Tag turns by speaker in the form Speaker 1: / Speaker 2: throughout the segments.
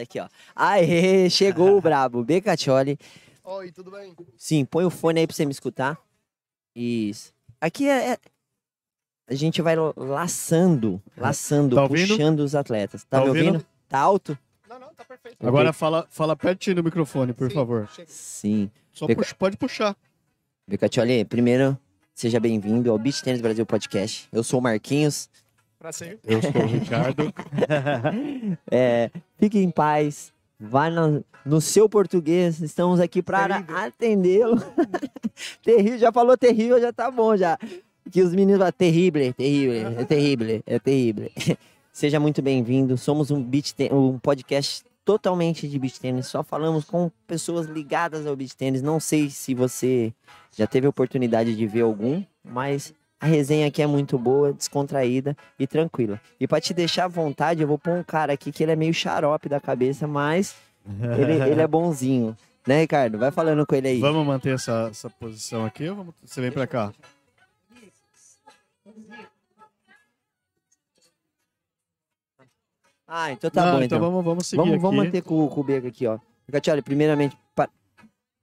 Speaker 1: Aqui, ó. Aê, chegou o brabo. Becatioli.
Speaker 2: Oi, tudo bem?
Speaker 1: Sim, põe o fone aí pra você me escutar. Isso. Aqui é. é- A gente vai laçando, laçando,
Speaker 3: Tá
Speaker 1: puxando os atletas. Tá,
Speaker 3: Tá
Speaker 1: me ouvindo?
Speaker 3: ouvindo?
Speaker 1: Tá alto?
Speaker 2: Não, não, tá perfeito.
Speaker 3: Agora fala, fala pertinho do microfone, por
Speaker 2: Sim,
Speaker 3: favor.
Speaker 2: chega.
Speaker 1: Sim.
Speaker 3: Só
Speaker 1: Fica-
Speaker 3: puxa- pode puxar.
Speaker 1: Becatioli, primeiro, seja bem-vindo ao Beach Tennis Brasil Podcast. Eu sou o Marquinhos.
Speaker 2: Prazer.
Speaker 3: Eu sou o Ricardo.
Speaker 1: É, fique em paz. Vai no, no seu português. Estamos aqui para atendê-lo. terrível, já falou terrível, já tá bom já. Que os meninos falam terrível, terrível, é terrível, é terrível. Seja muito bem-vindo. Somos um, beach ten- um podcast totalmente de beach tênis. Só falamos com pessoas ligadas ao beach tênis. Não sei se você já teve a oportunidade de ver algum, mas a resenha aqui é muito boa, descontraída e tranquila. E pra te deixar à vontade, eu vou pôr um cara aqui que ele é meio xarope da cabeça, mas ele, ele é bonzinho. Né, Ricardo? Vai falando com ele aí.
Speaker 3: Vamos manter essa, essa posição aqui ou vamos- você vem pra cá?
Speaker 1: Ah, então tá
Speaker 3: Não,
Speaker 1: bom,
Speaker 3: então
Speaker 1: então.
Speaker 3: vamos, vamos seguir
Speaker 1: Vamos, vamos manter com, com o Beco aqui, ó. Gatioli, primeiramente, pa-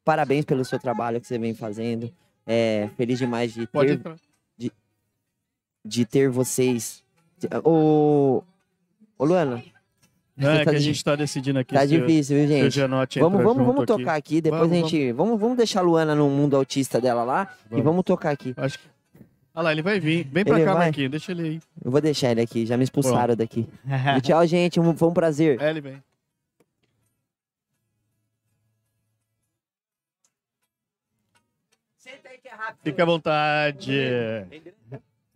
Speaker 1: parabéns pelo seu trabalho que você vem fazendo. É, feliz demais de
Speaker 3: Pode
Speaker 1: ter,
Speaker 3: entrar.
Speaker 1: De ter vocês. Ô, ô Luana,
Speaker 3: Não, é
Speaker 1: tá
Speaker 3: que a gente tá decidindo aqui
Speaker 1: tá difícil, viu, gente? Vamos, vamos, vamos
Speaker 3: aqui.
Speaker 1: tocar aqui, depois
Speaker 3: Vamos,
Speaker 1: a gente. Vamos, vamos deixar a Luana no mundo autista dela lá e
Speaker 3: Vamos.
Speaker 1: vamos tocar aqui.
Speaker 3: Acho que... Olha lá, ele vai vir. Vem pra
Speaker 1: Ele
Speaker 3: cá,
Speaker 1: vai?
Speaker 3: Marquinhos. Deixa ele aí.
Speaker 1: Eu vou deixar ele aqui, já me expulsaram daqui. E tchau, gente. um- Foi um prazer.
Speaker 3: É, ele vem.
Speaker 1: Senta aí que é rápido.
Speaker 3: Fica à vontade.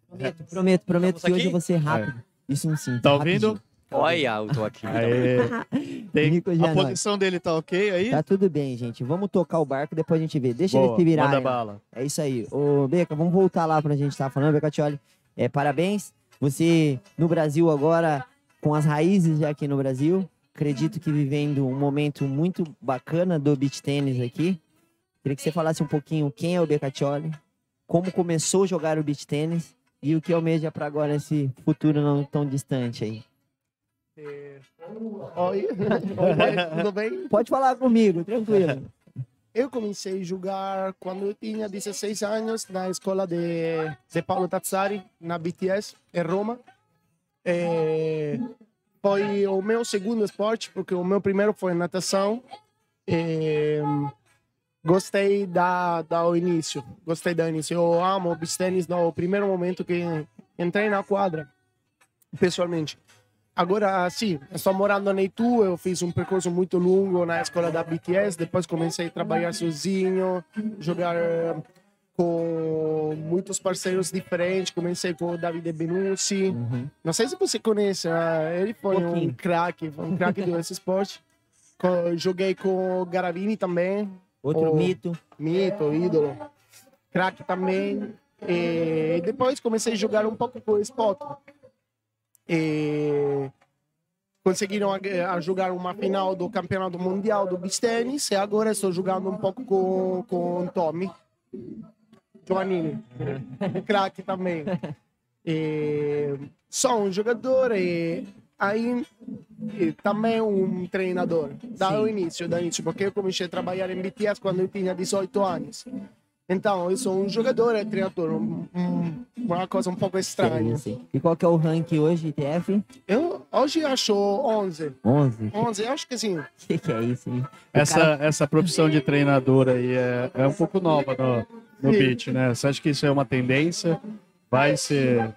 Speaker 1: Prometo, prometo, prometo
Speaker 4: Estamos
Speaker 1: que hoje eu vou ser rápido. Isso sim.
Speaker 3: Tá ouvindo?
Speaker 4: Olha, eu tô aqui.
Speaker 3: Aê. Tem... A posição dele tá ok aí?
Speaker 1: Tá tudo bem, gente. Vamos tocar o barco, depois a gente vê. Deixa
Speaker 3: Boa,
Speaker 1: eles se virarem.
Speaker 3: Manda bala.
Speaker 1: É isso aí. Ô, Beca, vamos voltar lá pra gente estar falando. Becatioli, é, parabéns. Você no Brasil agora, com as raízes já aqui no Brasil. Acredito que vivendo um momento muito bacana do beach tênis aqui. Queria que você falasse um pouquinho quem é o Becatioli, como começou a jogar o beach tênis e o que almeja para agora esse futuro não tão distante aí.
Speaker 2: É, Oi. Tudo bem?
Speaker 1: Pode falar comigo, tranquilo.
Speaker 2: Eu comecei a jogar quando eu tinha 16 anos na escola de, de Paulo Tazzari, na BTS, em Roma. É, foi o meu segundo esporte, porque o meu primeiro foi natação. É, gostei da, da o início, gostei do início. Eu amo o beach tênis no primeiro momento que entrei na quadra, pessoalmente. Agora, sim, estou morando na Itu, eu fiz um percurso muito longo na escola da BTS, depois comecei a trabalhar sozinho, jogar com muitos parceiros diferentes, comecei com o Davide Benucci,
Speaker 1: Uhum.
Speaker 2: não sei se você conhece, ah, ele foi um
Speaker 1: Pouquinho.
Speaker 2: craque, um craque desse esporte. Joguei com o Garavini também,
Speaker 1: Outro
Speaker 2: Oh.
Speaker 1: mito.
Speaker 2: mito, ídolo, craque também. E depois comecei a jogar um pouco com o Spot. E conseguiram a, a jogar uma final do campeonato mundial do beach tennis e agora estou jogando um pouco com, com o Tommy Giovannini, craque também. E sou um jogador e aí também um treinador, da o início, da início, porque eu comecei a trabalhar em BTS quando eu tinha 18 anos. Então, eu sou um jogador e treinador, um- um- uma coisa um pouco estranha.
Speaker 1: Sim, sim. E qual que é o rank hoje, ITF?
Speaker 2: Eu hoje acho 11.
Speaker 1: 11.
Speaker 2: 11, acho que sim.
Speaker 1: O que, que é isso, hein?
Speaker 3: Essa,
Speaker 1: cara-
Speaker 3: essa profissão de treinador aí é, é um pouco nova no, no
Speaker 2: Sim.
Speaker 3: beat, né? Você acha que isso é uma tendência? Vai ser.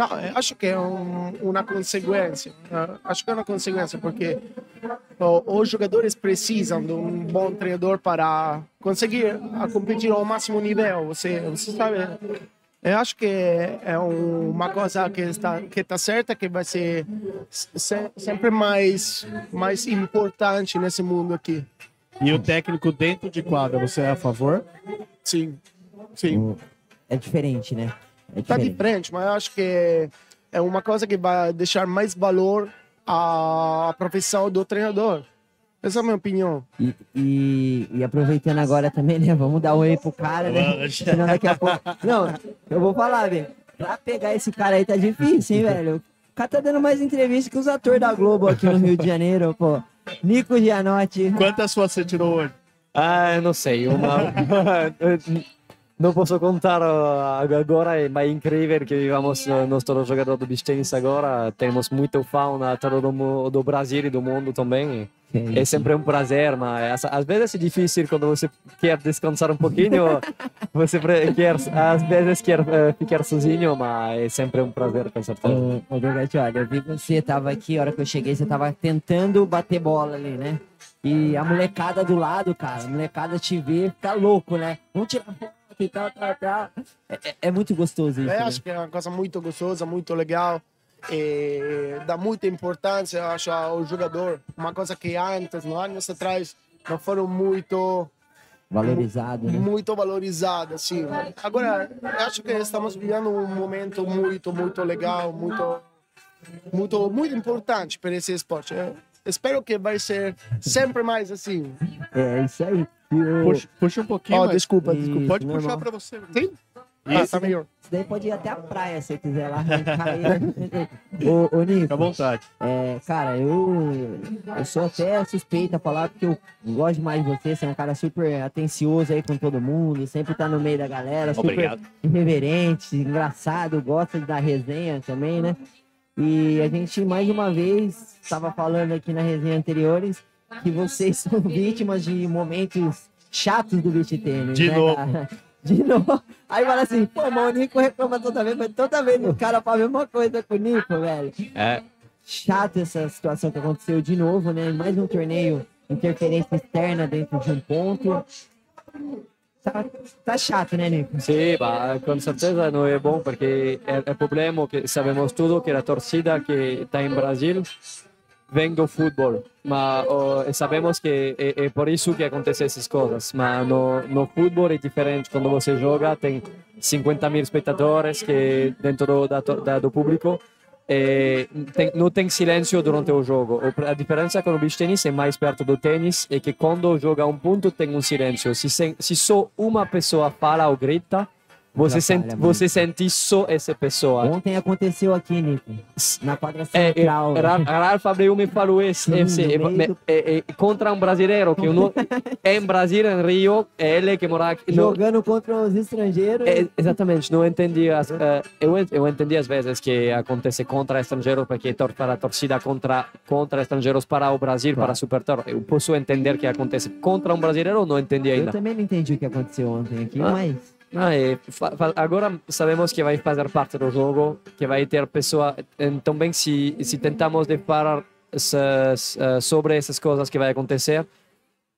Speaker 2: Não, eu acho que é um- uma consequência. Ah, Acho que é uma consequência, porque os jogadores precisam de um bom treinador para conseguir a competir ao máximo nível. Você, você sabe, eu acho que é um- uma coisa que está, que está certa, que vai ser se- sempre mais, mais importante nesse mundo aqui.
Speaker 3: E o técnico dentro de quadra, você é a favor?
Speaker 2: Sim, sim.
Speaker 1: É diferente, né? É
Speaker 2: Tá
Speaker 1: diferente.
Speaker 2: diferente, mas eu acho que é uma coisa que vai deixar mais valor à profissão do treinador. Essa é a minha opinião.
Speaker 1: E, e, e aproveitando agora também, né? Vamos dar um oi pro cara, né? Senão daqui a pouco. Não, eu vou falar, velho. Pra pegar esse cara aí tá difícil, hein, velho? O cara tá dando mais entrevista que os atores da Globo aqui no Rio de Janeiro, pô. Nico Gianotti.
Speaker 3: Quantas suas você tirou hoje?
Speaker 4: Ah, não sei, uma... não posso contar ah, agora, mas é incrível que vivamos nosso jogador do beach tennis agora. Temos muito fã todo do, do Brasil e do mundo também. É sempre um prazer, mas às vezes é difícil quando você quer descansar um pouquinho. você quer, às vezes quer uh, ficar sozinho, mas é sempre um prazer, com certeza.
Speaker 1: Ô, ô Dorgatti, olha, eu vi você estava aqui, a hora que eu cheguei, você estava tentando bater bola ali, né? E a molecada do lado, cara, a molecada te vê, fica louco, né? Vamos tirar e tal, tal, tal. É, é, é muito gostoso isso.
Speaker 2: É,
Speaker 1: né?
Speaker 2: acho que é uma coisa muito gostosa, muito legal. E dá muita importância, eu acho, ao jogador. Uma coisa que antes, no anos atrás, não foram muito
Speaker 1: Valorizado, né?
Speaker 2: muito valorizada, assim. Agora, eu acho que estamos vivendo um momento muito, muito legal, muito, muito, muito importante para esse esporte. Eu espero que vai ser sempre mais assim.
Speaker 1: É, isso aí. E o-
Speaker 3: Puxa, puxa um pouquinho.
Speaker 2: Ó,
Speaker 3: mas-
Speaker 2: desculpa,
Speaker 1: Isso,
Speaker 2: desculpa.
Speaker 3: Pode
Speaker 1: normal.
Speaker 3: puxar pra você.
Speaker 2: Sim? Ah,
Speaker 3: Isso.
Speaker 2: tá melhor.
Speaker 1: Isso daí pode ir até a praia se quiser lá ô, ô, Nico,
Speaker 3: Fica à vontade.
Speaker 1: é, cara, eu, eu sou até suspeita a falar porque eu gosto demais de você. Você é um cara super atencioso aí com todo mundo, sempre tá no meio da galera, super
Speaker 4: Obrigado.
Speaker 1: irreverente, engraçado, gosta de dar resenha também, né? E a gente, mais uma vez, estava falando aqui na resenha anteriores que vocês são vítimas de momentos chatos do beat tênis,
Speaker 3: De
Speaker 1: né,
Speaker 3: novo.
Speaker 1: cara? De novo. Aí fala assim, pô, mas o Nico reclama toda vez, mas toda vez o cara fala a mesma coisa com o Nico, velho.
Speaker 4: É,
Speaker 1: Chato essa situação que aconteceu de novo, né? Mais um torneio, interferência externa dentro de um ponto. Tá, tá chato, né, Nico?
Speaker 4: Sì, ma con certeza non è buono perché è il problema che sappiamo tutti che la torcida che sta in Brasile vem do futebol, ma oh, e sabemos que é, é por isso que acontecem essas coisas. Mas no, no futebol é diferente quando você joga, tem 50 mil espectadores que dentro do, da, da, do público e tem, não tem silêncio durante o jogo. A diferença com o beach tennis é mais perto do tênis é que quando joga um ponto tem um silêncio. Se, se só uma pessoa fala ou grita, você, sente, você sente só essa pessoa.
Speaker 1: Ontem aconteceu aqui, Nico, na quadra
Speaker 4: É, é,
Speaker 1: central.
Speaker 4: Ra- Rafa Abreu me falou isso, é, é, é, contra um brasileiro que não é em Brasil, em Rio, é ele que mora aqui. Não,
Speaker 1: jogando contra os estrangeiros.
Speaker 4: é, exatamente, não entendi. As, eh, eu, eu entendi às vezes que acontece contra estrangeiros porque tor para a torcida contra contra estrangeiros para o Brasil, para a Supertor. Eu posso entender que acontece contra um brasileiro, não entendi
Speaker 1: Eu
Speaker 4: ainda.
Speaker 1: também não entendi o que aconteceu ontem aqui,
Speaker 4: Ah.
Speaker 1: mas
Speaker 4: Ah, e fa- agora sabemos que vai fazer parte do jogo, que vai ter pessoa. eh, Também se se tentamos de falar essas, eh, sobre essas coisas que vai acontecer,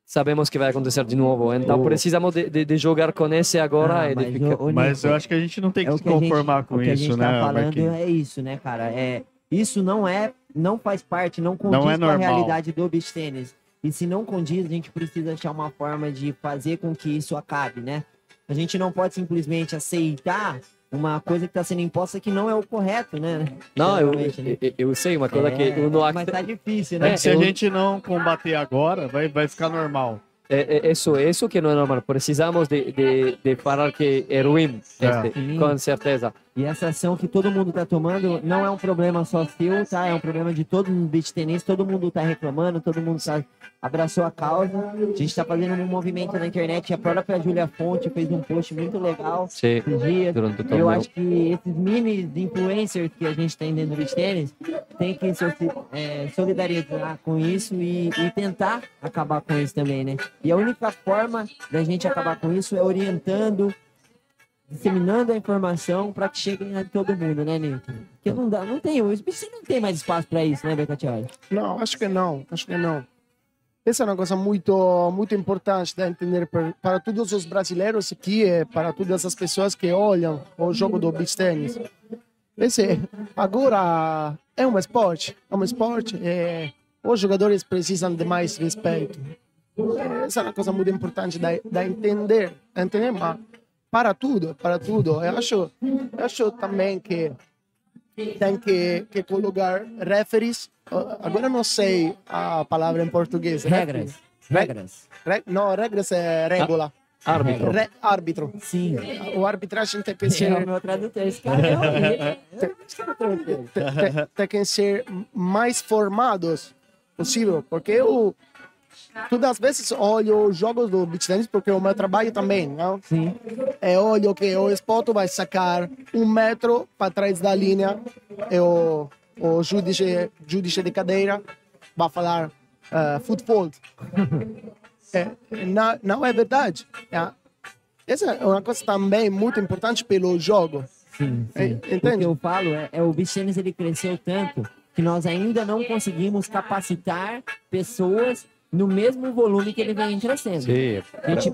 Speaker 4: sabemos que vai acontecer de novo. Então
Speaker 1: Oh.
Speaker 4: precisamos de, de, de jogar com esse agora
Speaker 1: Ah,
Speaker 4: e
Speaker 1: mas
Speaker 4: ficar.
Speaker 1: o- o
Speaker 3: Mas eu acho que a gente não tem
Speaker 1: é
Speaker 3: que
Speaker 1: o
Speaker 3: se
Speaker 1: que a gente-
Speaker 3: conformar
Speaker 1: o
Speaker 3: com
Speaker 1: que a
Speaker 3: isso,
Speaker 1: gente
Speaker 3: né,
Speaker 1: tá falando
Speaker 3: Marquinhos?
Speaker 1: é isso, né, cara? É, isso não é, não faz parte, não condiz
Speaker 3: Não é
Speaker 1: com a realidade do beach tênis. E se não condiz, a gente precisa achar uma forma de fazer com que isso acabe, né? A gente não pode simplesmente aceitar uma coisa que está sendo imposta que não é o correto, né?
Speaker 4: Não, eu,
Speaker 1: né?
Speaker 4: eu, eu sei uma coisa que
Speaker 1: É,
Speaker 4: eu não
Speaker 1: mas
Speaker 4: acredito.
Speaker 1: tá difícil,
Speaker 3: É
Speaker 1: né?
Speaker 3: que se a
Speaker 4: eu-
Speaker 3: gente não combater agora, vai, vai ficar normal.
Speaker 4: É, é isso, isso que não é normal. Precisamos de, de, de falar que é ruim,
Speaker 3: É.
Speaker 4: este, com certeza.
Speaker 1: E essa ação que todo mundo tá tomando não é um problema só seu, tá? É um problema de todo mundo beach tennis, todo mundo tá reclamando, todo mundo tá, abraçou a causa. A gente tá fazendo um movimento na internet, a própria Júlia Fonte fez um post muito legal
Speaker 4: Sim,
Speaker 1: esses dias. Eu acho que esses mini influencers que a gente tem dentro do beach tennis tem que se- é, solidarizar com isso e, e tentar acabar com isso também, né? E a única forma da gente acabar com isso é orientando, disseminando a informação para que chegue a todo mundo, né, Nico? Porque não dá, não tem, o tennis não tem mais espaço para isso, né, Becatioli?
Speaker 2: Não, acho que não, acho que não. Essa é uma coisa muito, muito importante de entender per- para todos os brasileiros aqui e para todas as pessoas que olham o jogo do beach tennis. Esse agora é um esporte, é um esporte. E os jogadores precisam de mais respeito. Essa é uma coisa muito importante de, de entender, entender, mas para tudo, para tudo. Eu acho, eu acho também que tem que, que colocar referees. Ah, Agora eu não sei a palavra em português.
Speaker 1: Regras. Regras.
Speaker 2: Re- não, regras é regula.
Speaker 4: Árbitro.
Speaker 2: Re- árbitro.
Speaker 1: Sim.
Speaker 2: O arbitragem tem que
Speaker 1: É o
Speaker 2: ser,
Speaker 1: meu tradutor. Esse cara é é o
Speaker 2: tem, tem- tem que ser mais formados possível, porque eu todas as vezes olho os jogos do beach tennis porque é o meu trabalho também, não?
Speaker 1: Sim.
Speaker 2: É olho que o espoto vai sacar um metro para trás da linha e o, o judice, judice de cadeira vai falar uh, football. é, não, não é verdade. É, essa é uma coisa também muito importante pelo jogo.
Speaker 1: Sim,
Speaker 2: É,
Speaker 1: sim. O que
Speaker 2: entende?
Speaker 1: eu falo é, é o beach tennis ele cresceu tanto que nós ainda não conseguimos capacitar pessoas no mesmo volume que ele vem crescendo. A gente,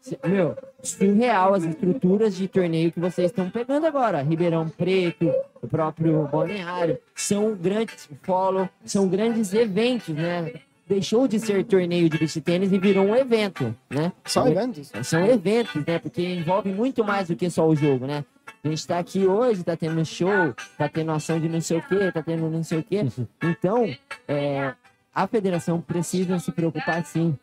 Speaker 1: se- meu, surreal as estruturas de torneio que vocês estão pegando agora. Ribeirão Preto, o próprio Balneário, são grandes follow, são grandes eventos, né? Deixou de ser torneio de beach tênis e virou um evento, né?
Speaker 2: São eventos.
Speaker 1: São eventos, né? Porque envolve muito mais do que só o jogo, né? A gente tá aqui hoje, tá tendo show, tá tendo ação de não sei o quê, tá tendo não sei o quê. Então, é, a federação precisa se preocupar sim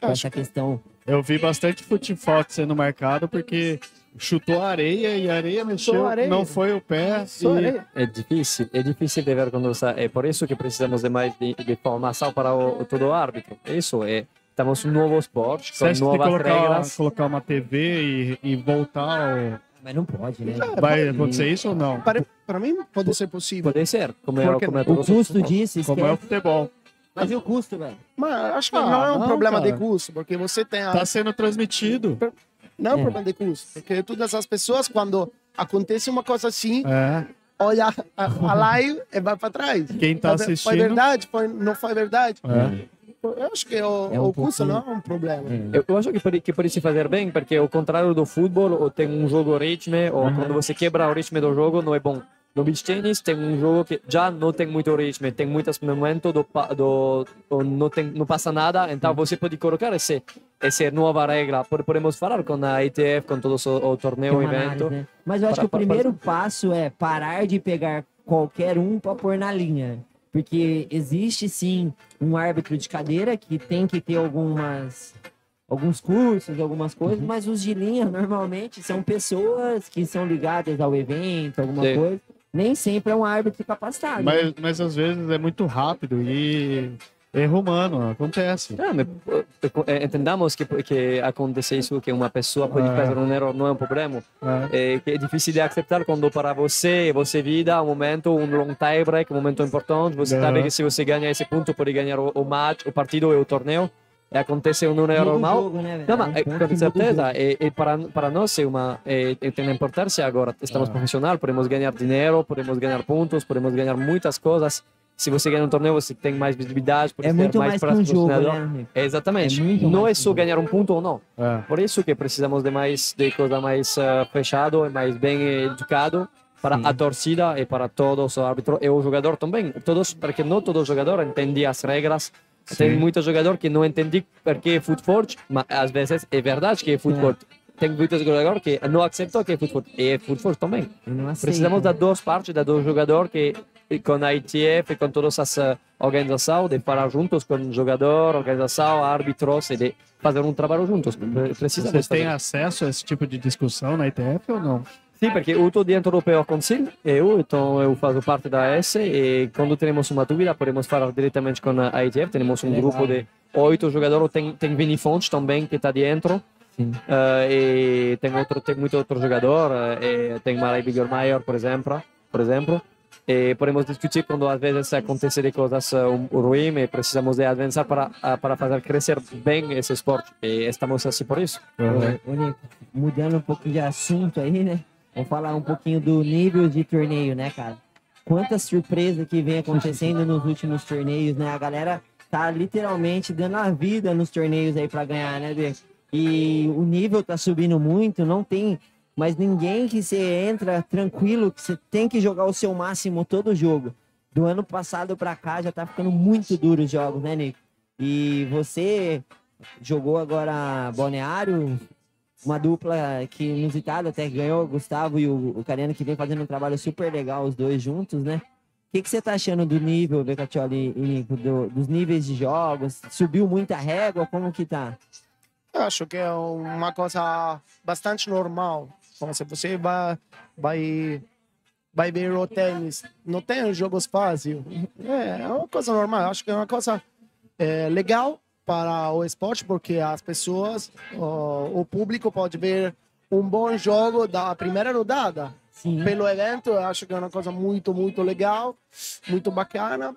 Speaker 1: com essa questão.
Speaker 3: Eu vi bastante futebol sendo marcado porque chutou a areia e a areia mexeu,
Speaker 2: areia.
Speaker 3: não foi o pé. E-
Speaker 2: areia.
Speaker 4: É difícil, é difícil de ver quando. É por isso que precisamos de mais de, de formação para o, o todo árbitro. Isso é. Estamos um novo esporte,
Speaker 3: Você
Speaker 4: com
Speaker 3: que
Speaker 4: novas
Speaker 3: colocar,
Speaker 4: regras.
Speaker 3: colocar uma TV e, e voltar? ao-
Speaker 1: Mas não pode, né?
Speaker 3: Vai acontecer isso ou não?
Speaker 2: Para, para mim pode ser possível.
Speaker 4: Pode ser, como é, como é
Speaker 1: O custo disso,
Speaker 3: Como é o futebol.
Speaker 1: Mas e o custo, velho?
Speaker 2: Mas acho que
Speaker 3: Ah,
Speaker 2: não é um
Speaker 3: não,
Speaker 2: problema
Speaker 3: cara.
Speaker 2: de custo, porque você tem a,
Speaker 3: Tá sendo transmitido.
Speaker 2: Não é um
Speaker 1: É.
Speaker 2: problema de custo. Porque todas as pessoas, quando acontece uma coisa assim,
Speaker 3: É.
Speaker 2: olha a, a live e vai para trás.
Speaker 3: Quem tá
Speaker 2: Foi- Foi
Speaker 3: assistindo.
Speaker 2: verdade? Foi, não foi verdade?
Speaker 3: É.
Speaker 2: Eu acho que o,
Speaker 1: É um
Speaker 2: o custo
Speaker 1: pouquinho-
Speaker 2: não é um problema.
Speaker 1: É.
Speaker 4: Eu, eu acho que pode, que pode se fazer bem, porque ao contrário do futebol, ou tem um jogo ritmo, ou quando você quebra o ritmo do jogo, não é bom. No beach tennis tem um jogo que já não tem muito ritmo, tem muitos momentos do, do, do não, tem, não passa nada, então você pode colocar esse, essa nova regra. Pod- Podemos falar com a ITF, com todo o, o torneio, evento.
Speaker 1: análise? Mas eu acho
Speaker 4: Para-
Speaker 1: que o
Speaker 4: para-
Speaker 1: primeiro passo é parar de pegar qualquer um para pôr na linha. Porque existe sim um árbitro de cadeira que tem que ter algumas alguns cursos, algumas coisas,
Speaker 4: Uhum.
Speaker 1: mas os de linha normalmente são pessoas que são ligadas ao evento, alguma
Speaker 4: Sim.
Speaker 1: coisa. Nem sempre é um árbitro capacitado. né?
Speaker 3: Mas, mas às vezes é muito rápido e erro humano, acontece.
Speaker 4: Ah, mas, eh, entendamos que, que acontece isso, que uma pessoa pode
Speaker 3: Ah.
Speaker 4: fazer um erro, não é um problema.
Speaker 3: É.
Speaker 4: É, que é difícil de aceitar quando para você, você vida um momento, um long tie break, um momento importante, você
Speaker 3: Aham.
Speaker 4: sabe que se você ganha esse ponto, pode ganhar o, o match, o partido e o torneio, e acontece um
Speaker 1: Muda
Speaker 4: erro
Speaker 1: o
Speaker 4: normal.
Speaker 1: jogo, né?
Speaker 4: Não,
Speaker 1: É
Speaker 4: mas é,
Speaker 1: que
Speaker 4: com
Speaker 1: o
Speaker 4: certeza, e, e para, para nós é uma, é, é, tem importância agora, estamos
Speaker 3: Ah.
Speaker 4: profissionais, podemos ganhar dinheiro, podemos ganhar pontos, podemos ganhar muitas coisas. Se você ganha um torneio, você tem mais visibilidade, pode
Speaker 1: É muito
Speaker 4: mais
Speaker 1: mais que um jogo, né?
Speaker 4: É, exatamente.
Speaker 1: É
Speaker 4: não é só ganhar um ponto ou não.
Speaker 3: É.
Speaker 4: Por isso que precisamos de mais de coisa mais uh, fechado mais bem educado para
Speaker 1: Sim.
Speaker 4: a torcida e para todos os árbitros e o jogador também. Todos, porque não todo jogador entende as regras. Tem muito jogador que não entende porque é futebol, mas às vezes é verdade que é futebol. Tem muitos jogadores que não aceitam que é futebol. E é futebol também.
Speaker 1: Aceito.
Speaker 4: Precisamos das duas partes, das dois jogadores que com a ITF e com todas as uh, organizações, de falar juntos com o jogador, organização, árbitros, e de fazer um trabalho juntos. Pre- Precisamos
Speaker 3: Vocês têm acesso a esse tipo de discussão na ITF ou não?
Speaker 4: Sim, porque eu estou dentro do PO Council, eu, então eu faço parte da S e quando temos uma dúvida podemos falar diretamente com a ITF. Temos um
Speaker 1: Legal.
Speaker 4: grupo de oito jogadores, tem, tem Vini Fontes também que está dentro. Eh, e tem outro tem muito outro jogador eh, e tem Marai Biggermeier por exemplo por exemplo e podemos discutir quando às vezes acontece de coisas uh, um, ruins e precisamos de avançar para ah, para fazer crescer bem esse esporte e estamos assim por isso
Speaker 1: ô, Nico, mudando um pouquinho de assunto aí, né? Vamos falar um pouquinho do nível de torneio, né, cara? Quantas surpresas que vem acontecendo nos últimos torneios, né? A galera tá literalmente dando a vida nos torneios aí pra ganhar, né, Bê? E o nível tá subindo muito, não tem mais ninguém que você entra tranquilo, que você tem que jogar o seu máximo todo jogo. Do ano passado pra cá já tá ficando muito duro os jogos, né, Nico? E você jogou agora Balneário, uma dupla que inusitada até ganhou, o Gustavo e o, o Cariano, que vem fazendo um trabalho super legal, os dois juntos, né? O que, você tá achando do nível, Becatioli e do- dos níveis de jogos? Subiu muita régua? Como que tá?
Speaker 2: Eu acho que é uma coisa bastante normal. Então, se você vai, vai vai ver o tênis, não tem jogos fáceis. É, é uma coisa normal, acho que é uma coisa é, legal para o esporte, porque as pessoas, o, o público pode ver um bom jogo da primeira rodada.
Speaker 1: Sim.
Speaker 2: Pelo evento, eu acho que é uma coisa muito, muito legal, muito bacana.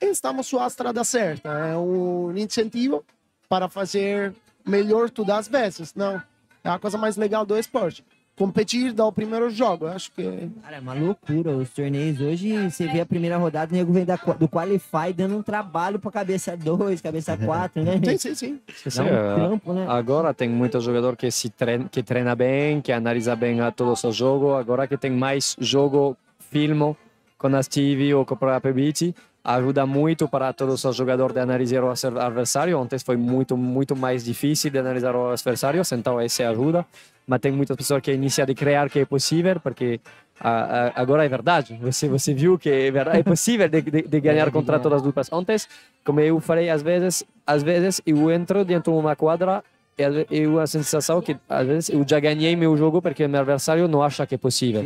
Speaker 2: E estamos sua estrada certa. É um incentivo para fazer melhor todas as vezes. Não, é a coisa mais legal do esporte. Competir, dar o primeiro jogo. Eu acho que
Speaker 1: Cara, é uma loucura. Os torneios hoje, você vê a primeira rodada, o nego vem da, do Qualify dando um trabalho pra cabeça 2, cabeça 4, né?
Speaker 2: sim, sim, sim.
Speaker 1: Dá um trampo, né?
Speaker 4: Agora tem muito jogador que se treina, que treina bem, que analisa bem a todos os jogos. Agora que tem mais jogo, filmo com as TV ou com a própria beat, ajuda muito para todos os jogadores de analisar o adversário. Antes foi muito, muito mais difícil de analisar o adversário, então essa ajuda. Mas tem muitas pessoas que iniciam a criar que é possível, porque ah, ah, agora é verdade. Você, você viu que é, verdade, é possível de, de, de ganhar contra todas as duplas. Antes, como eu falei, às vezes, às vezes eu entro dentro de uma quadra e eu a sensação que às vezes eu já ganhei meu jogo porque meu adversário não acha que é possível.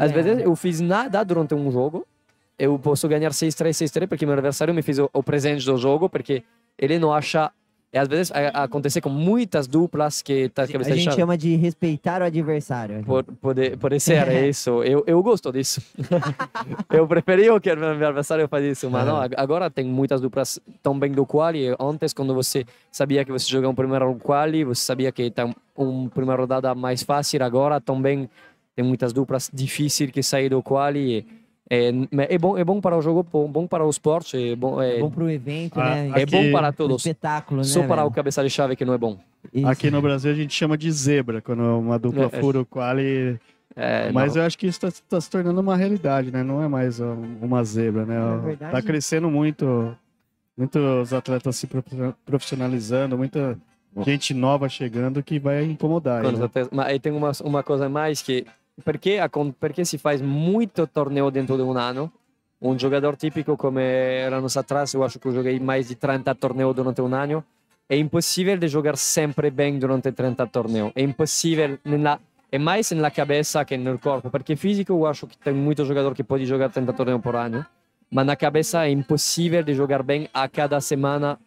Speaker 4: Às vezes eu fiz nada durante um jogo. Eu posso ganhar 6-3, 6-3 porque meu adversário me fez o, o presente do jogo porque ele não acha. E às vezes a- acontece com muitas duplas que tá
Speaker 1: A gente chama de respeitar o adversário.
Speaker 4: Por, pode, pode ser isso. Eu, eu gosto disso. eu preferia que o meu adversário fazia isso, mas não, ag- agora tem muitas duplas tão bem do quali. Antes, quando você sabia que você jogava um primeiro quali, você sabia que tem uma primeira rodada mais fácil. Agora também tem muitas duplas difíceis que saem do quali. É, é, bom, é bom para o jogo, bom, bom para o esporte, é bom, é,
Speaker 1: É bom pro evento,
Speaker 3: Ah,
Speaker 1: né?
Speaker 4: é
Speaker 3: aqui-
Speaker 4: bom para todos.
Speaker 1: espetáculo, né?
Speaker 4: Só para o
Speaker 1: velho?
Speaker 4: cabeça de chave que não é bom.
Speaker 1: Isso.
Speaker 3: Aqui no Brasil a gente chama de zebra, quando uma dupla
Speaker 4: É, é.
Speaker 3: fura o quali.
Speaker 4: É,
Speaker 3: Mas
Speaker 4: não.
Speaker 3: eu acho que isso está se tornando uma realidade, né? Não é mais um- uma zebra, né?
Speaker 1: Na verdade-
Speaker 3: Tá crescendo muito, muitos atletas se prof- profissionalizando, muita gente nova chegando que vai incomodar. Né?
Speaker 4: Mas aí tem uma, uma coisa a mais que porque, acon- porque se faz muito torneio dentro de um ano, um jogador típico como era anos atrás, eu acho que eu joguei mais de 30 torneios durante um ano, é impossível de jogar sempre bem durante 30 torneios. É impossível, nella, é mais na cabeça que no corpo, porque físico eu acho que tem muito jogador que pode jogar 30 torneios por ano, mas na cabeça é impossível de jogar bem a cada semana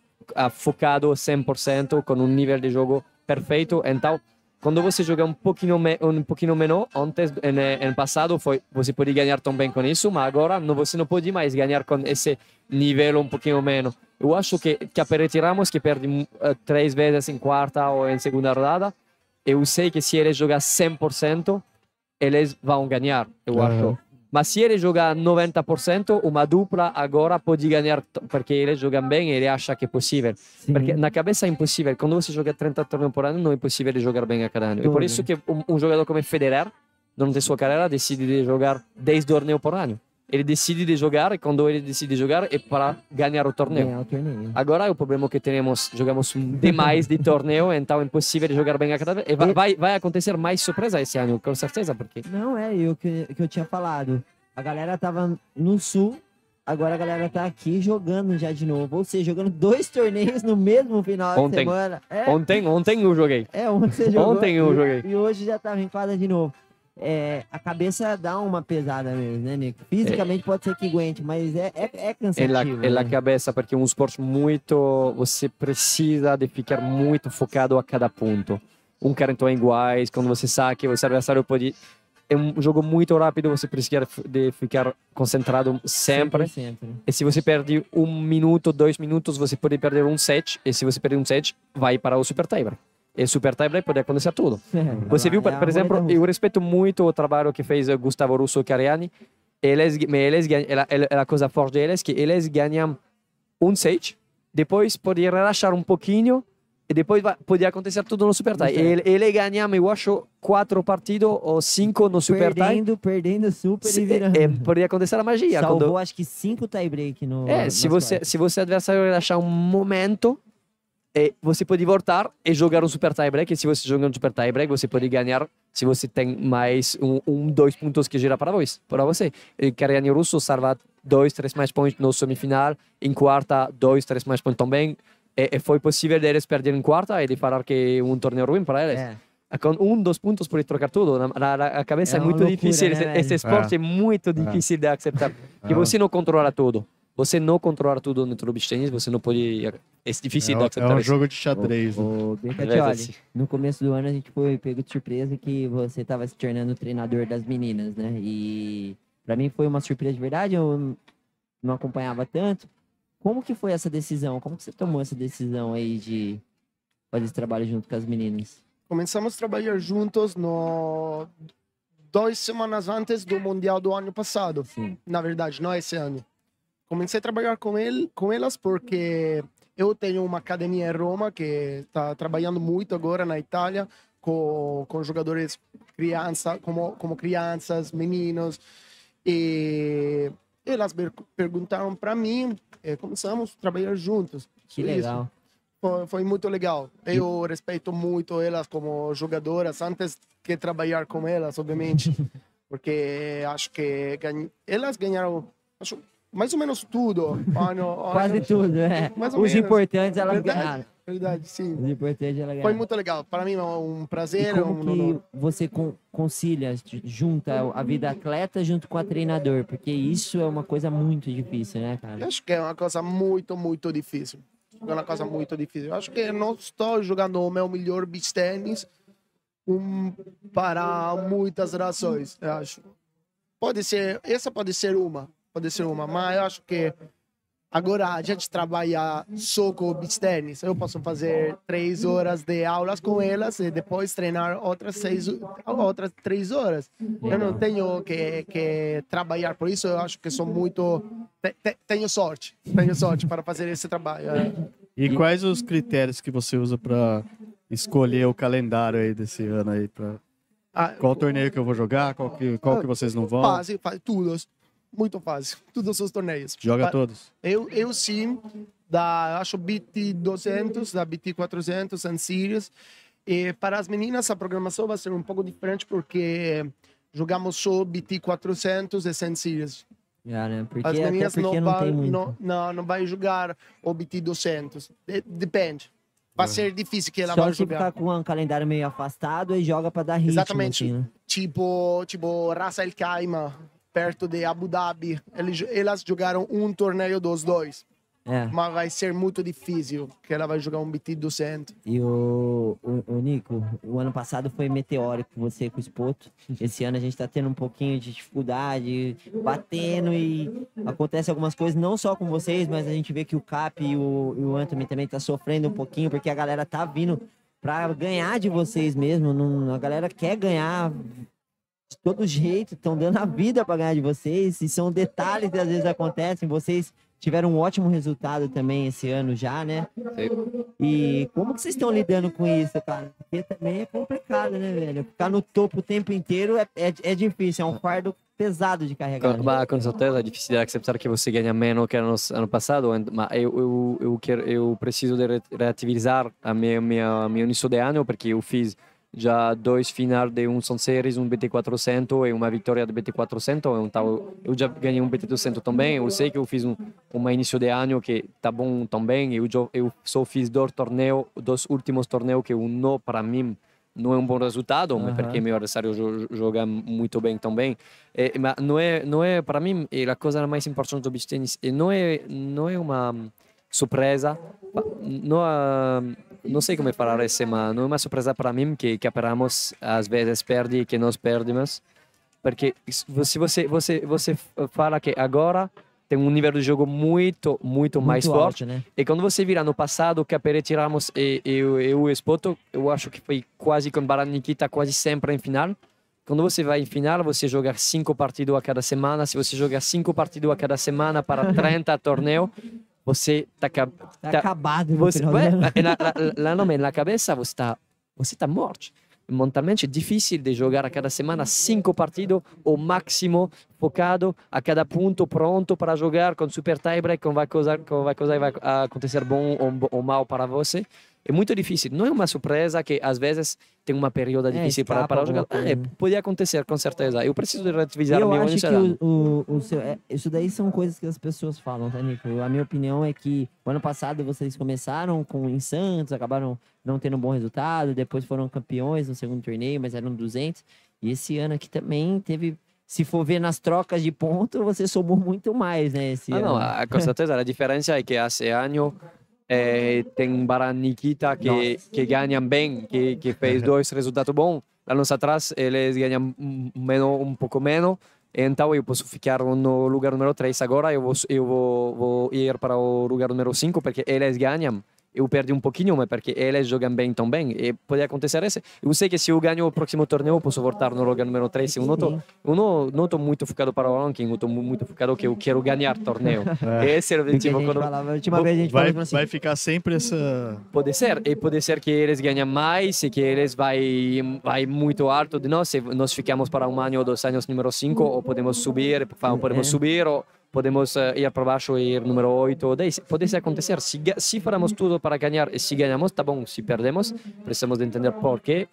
Speaker 4: focado 100% com um nível de jogo perfeito. Então, quando você joga um pouquinho, me, um pouquinho menos, antes, no, no passado, foi, você pode ganhar também com isso, mas agora não, você não pode mais ganhar com esse nível um pouquinho menos. Eu acho que, que a Peretti Ramos, que perde eh, três vezes em quarta ou em segunda rodada, eu sei que se eles jogar 100%, eles vão ganhar, eu
Speaker 3: Aham.
Speaker 4: acho. Mas se ele jogar 90%, uma dupla agora pode ganhar, porque eles jogam bem e ele acha que é possível.
Speaker 1: Sim.
Speaker 4: Porque na cabeça é impossível. Quando você joga 30 torneios por ano, não é possível jogar bem a cada ano. E por isso que um, um jogador como Federer, durante sua carreira, decide de jogar 10 torneios por ano. Ele decide de jogar e quando ele decide de jogar é para ganhar o torneio.
Speaker 1: Ganhar o torneio.
Speaker 4: Agora o problema que temos, jogamos demais de torneio, então é impossível de jogar bem a cada vez. E vai, vai, vai acontecer mais surpresa esse ano, com certeza, porque
Speaker 1: Não, é eu que, que eu tinha falado. A galera tava no sul, agora a galera tá aqui jogando já de novo. Ou seja, jogando dois torneios no mesmo final de
Speaker 4: Ontem.
Speaker 1: semana. É,
Speaker 4: ontem, ontem eu joguei.
Speaker 1: é ontem você jogou.
Speaker 4: Ontem eu
Speaker 1: e-
Speaker 4: joguei.
Speaker 1: E hoje já tava em quadra de novo. É, a cabeça dá uma pesada mesmo, né, Nico? Fisicamente pode ser que aguente, mas é, é, é
Speaker 4: É
Speaker 1: cansativo.
Speaker 4: é
Speaker 1: né?
Speaker 4: cabeça, porque é um esporte muito. Você precisa de ficar muito focado a cada ponto. Um cartão é iguais, quando você sabe que o adversário pode. É um jogo muito rápido, você precisa de ficar concentrado sempre.
Speaker 1: 100%, né?
Speaker 4: E se você perde um minuto, dois minutos, você pode perder um set. E se você perder um set, vai para o super tiebreak. E super tiebreak pode acontecer tudo. Você viu,
Speaker 1: É
Speaker 4: por, por exemplo, eu respeito muito o trabalho que fez o Gustavo Russo Cariani. Eles, mas eles, ela- ela- a coisa forte deles é que eles ganham um set, depois pode relaxar um pouquinho e depois vai, pode acontecer tudo no super tie.
Speaker 1: É.
Speaker 4: Ele, ele ganha, eu acho, quatro partidos ou cinco no super tie.
Speaker 1: Perdendo, perdendo super e virando.
Speaker 4: É, acontecer a magia.
Speaker 1: Salvou
Speaker 4: quando-
Speaker 1: acho que cinco tie-break no.
Speaker 4: é, se você, se você adversário relaxar um momento, eh, você pode voltar e jogar um super tiebreak. E se você jogar um super tiebreak, você pode ganhar se você tem mais um, um dois pontos que gira para você. Para você. E Cariani Russo salva dois, três mais pontos no semifinal. Em quarta, dois, três mais pontos também. E, e foi possível deles perder em quarta e de falar que é um torneio ruim para eles.
Speaker 1: É.
Speaker 4: com um, dois pontos pode trocar tudo. Na, na, na cabeça
Speaker 1: É
Speaker 4: é, muito
Speaker 1: loucura,
Speaker 4: difícil.
Speaker 1: né,
Speaker 4: esse, esse esporte
Speaker 3: É.
Speaker 4: é, muito difícil de aceitar. Que você não controla tudo. Você não controla tudo beach tennis, você não pode. É difícil
Speaker 3: É, é um jogo de xadrez. né?
Speaker 1: Ô,
Speaker 4: É, assim.
Speaker 1: no começo do ano a gente foi pego de surpresa que você estava se tornando o treinador das meninas, né? E pra mim foi uma surpresa de verdade, eu não acompanhava tanto. Como que foi essa decisão? Como que você tomou essa decisão aí de fazer esse trabalho junto com as meninas?
Speaker 2: Começamos a trabalhar juntos no duas semanas antes do mundial do ano passado.
Speaker 1: Sim.
Speaker 2: Na verdade, não esse ano. Comecei a trabalhar com ele, com elas porque eu tenho uma academia em Roma que está trabalhando muito agora na Itália com, com jogadores criança, como como crianças, meninos e elas per- perguntaram para mim, e começamos a trabalhar juntos.
Speaker 1: Que legal.
Speaker 2: Foi, foi muito legal. Eu respeito muito elas como jogadoras, antes que trabalhar com elas, obviamente. Porque acho que ganha- elas ganharam acho, mais ou menos tudo. Ano,
Speaker 1: Quase
Speaker 2: ano-
Speaker 1: tudo, é.
Speaker 2: Mais ou
Speaker 1: Os
Speaker 2: menos.
Speaker 1: importantes elas
Speaker 2: Verdade.
Speaker 1: ganharam.
Speaker 2: Verdade, sim.
Speaker 1: Os importantes
Speaker 2: Foi
Speaker 1: ganharam.
Speaker 2: muito legal. Para mim é um
Speaker 1: E
Speaker 2: prazer.
Speaker 1: como
Speaker 2: um
Speaker 1: que você con- concilia, junta a vida atleta junto com a treinador? Porque isso é uma coisa muito difícil, né,
Speaker 2: Eu
Speaker 1: cara?
Speaker 2: acho que é uma coisa muito, muito difícil. É uma coisa muito difícil. Eu acho que eu não estou jogando o meu melhor beach tennis um, para muitas razões. Eu acho. Pode ser, essa pode ser uma, pode ser uma, mas eu acho que agora a gente trabalha só com o beach tennis. Eu posso fazer três horas de aulas com elas e depois treinar outras seis, outras três horas. Eu não tenho que, que trabalhar, por isso eu acho que sou muito. te- te- Tenho sorte, tenho sorte para fazer esse trabalho. é.
Speaker 3: E quais os critérios que você usa para escolher o calendário aí desse ano aí? Pra...
Speaker 2: Ah,
Speaker 3: Qual torneio que eu vou jogar? Qual que, qual que vocês não vão?
Speaker 2: Fácil, todos. Muito fácil. Todos os torneios.
Speaker 3: Joga
Speaker 2: Pa-
Speaker 3: todos.
Speaker 2: Eu, eu sim, da, acho BT 200, da BT 400 and Series. E para as meninas a programação vai ser um pouco diferente porque jogamos só BT 400 e 100 Series.
Speaker 1: Já, né? Porque,
Speaker 2: As
Speaker 1: até
Speaker 2: meninas não,
Speaker 1: não,
Speaker 2: vai, não, não, não vai jogar o BT 200. De- depende. Vai ser difícil que ela
Speaker 1: Só
Speaker 2: vai
Speaker 1: se
Speaker 2: jogar.
Speaker 1: ficar com um calendário meio afastado e joga pra dar ritmo,
Speaker 2: Exatamente.
Speaker 1: assim, né?
Speaker 2: tipo, tipo Ras Al Khaimah, perto de Abu Dhabi. Eles, elas jogaram um torneio dos dois,
Speaker 1: É.
Speaker 2: mas vai ser muito difícil que ela vai jogar um BT 200.
Speaker 1: E o, o, o Nico, o ano passado foi meteórico você com o Spoto. Esse ano a gente tá tendo um pouquinho de dificuldade, batendo e acontece algumas coisas, não só com vocês, mas a gente vê que o Cap e o, e o Anthony também tá sofrendo um pouquinho, porque a galera tá vindo pra ganhar de vocês mesmo. Não, a galera quer ganhar de todo jeito, estão dando a vida para ganhar de vocês, e são detalhes que às vezes acontecem. Vocês tiveram um ótimo resultado também esse ano já, né? E como que vocês estão lidando com isso, cara? Porque também é complicado, né, velho? Ficar no topo o tempo inteiro é, é, é difícil, é um fardo pesado de carregar.
Speaker 4: Com,
Speaker 1: né?
Speaker 4: com certeza é difícil de aceitar que você ganha menos que ano, ano passado, mas eu, eu, eu, quero, eu preciso de re- relativizar a minha, minha, meu início de ano, porque eu fiz já dois finais de um Sun Series, um BT400 e uma vitória de BT400, então eu já ganhei um BT200 também, eu sei que eu fiz um, um início de ano que tá bom também, eu, eu só fiz dois torneios, dois últimos torneios que um não para mim não é um bom resultado,
Speaker 1: Aham.
Speaker 4: porque meu adversário jo- joga muito bem também. É, mas não é, não é para mim é a coisa mais importante do beach tennis. E não é, não é uma surpresa. Não, é- não sei como falar isso, mas não é uma surpresa para mim que que Aperamos às vezes perde e que nós perdemos, porque se você você você fala que agora tem um nível de jogo muito muito, mais
Speaker 1: Muito
Speaker 4: forte
Speaker 1: alto, né?
Speaker 4: e quando você vira no passado, que a tiramos e, e, e o Espoto, eu acho que foi quase com Baran Nikita, quase sempre em final. Quando você vai em final, você joga cinco partidos a cada semana. Se você joga cinco partidos a cada semana para 30 torneios, você está
Speaker 1: Tá,
Speaker 4: tá-
Speaker 1: acabado
Speaker 4: você, ué, lá, lá no- na cabeça você está você tá morto. Mentalmente é difícil de jogar a cada semana cinco partidos o máximo focado a cada ponto pronto para jogar com super tiebreak com vai coisa com vai coisa vai acontecer bom ou, ou mal para você é muito difícil. Não é uma surpresa que às vezes tem uma período
Speaker 1: É,
Speaker 4: difícil para, para jogar.
Speaker 1: alguma
Speaker 4: É,
Speaker 1: coisa.
Speaker 4: pode acontecer, com certeza. Eu preciso relativizar
Speaker 1: eu
Speaker 4: meu
Speaker 1: acho que o, o, o seu, é, isso daí são coisas que as pessoas falam, tá, Nico? A minha opinião é que o ano passado vocês começaram com em Santos, acabaram não tendo um bom resultado, depois foram campeões no segundo torneio, mas eram 200. E esse ano aqui também teve, se for ver nas trocas de ponto, você somou muito mais, né? Esse
Speaker 4: Ah,
Speaker 1: ano.
Speaker 4: não, ah, com certeza. A diferença é que há ano eh, tem Baran Nikita que, que ganham bem, que, que fez dois resultados bons. Anos atrás, eles ganham menos, um pouco menos. Então, eu posso ficar no lugar número 3 agora. Eu vou, eu vou, vou ir para o lugar número 5 porque eles ganham. Eu perdi um pouquinho, mas porque eles jogam bem também. E pode acontecer isso. Eu sei que se eu ganho o próximo torneio, eu posso voltar no lugar número 3. Eu não estou
Speaker 1: Sim.
Speaker 4: eu não, não tô muito focado para o ranking, eu estou muito focado que eu quero ganhar torneio. Esse é o
Speaker 1: que
Speaker 4: objetivo. Quando-
Speaker 1: falava, a última vez a gente
Speaker 3: Vai,
Speaker 1: assim,
Speaker 3: vai ficar sempre essa.
Speaker 4: Pode ser, e pode ser que eles ganhem mais e que eles vai, vai muito alto de nós. Se nós ficamos para um ano ou dois anos número 5, ou podemos subir, podemos
Speaker 1: É.
Speaker 4: subir, ou podemos eh, ir para baixo e ir número 8 ou 10. Pode acontecer. Se, se faremos tudo para ganhar e se ganhamos, tá bom. Se perdemos, precisamos de entender por quê.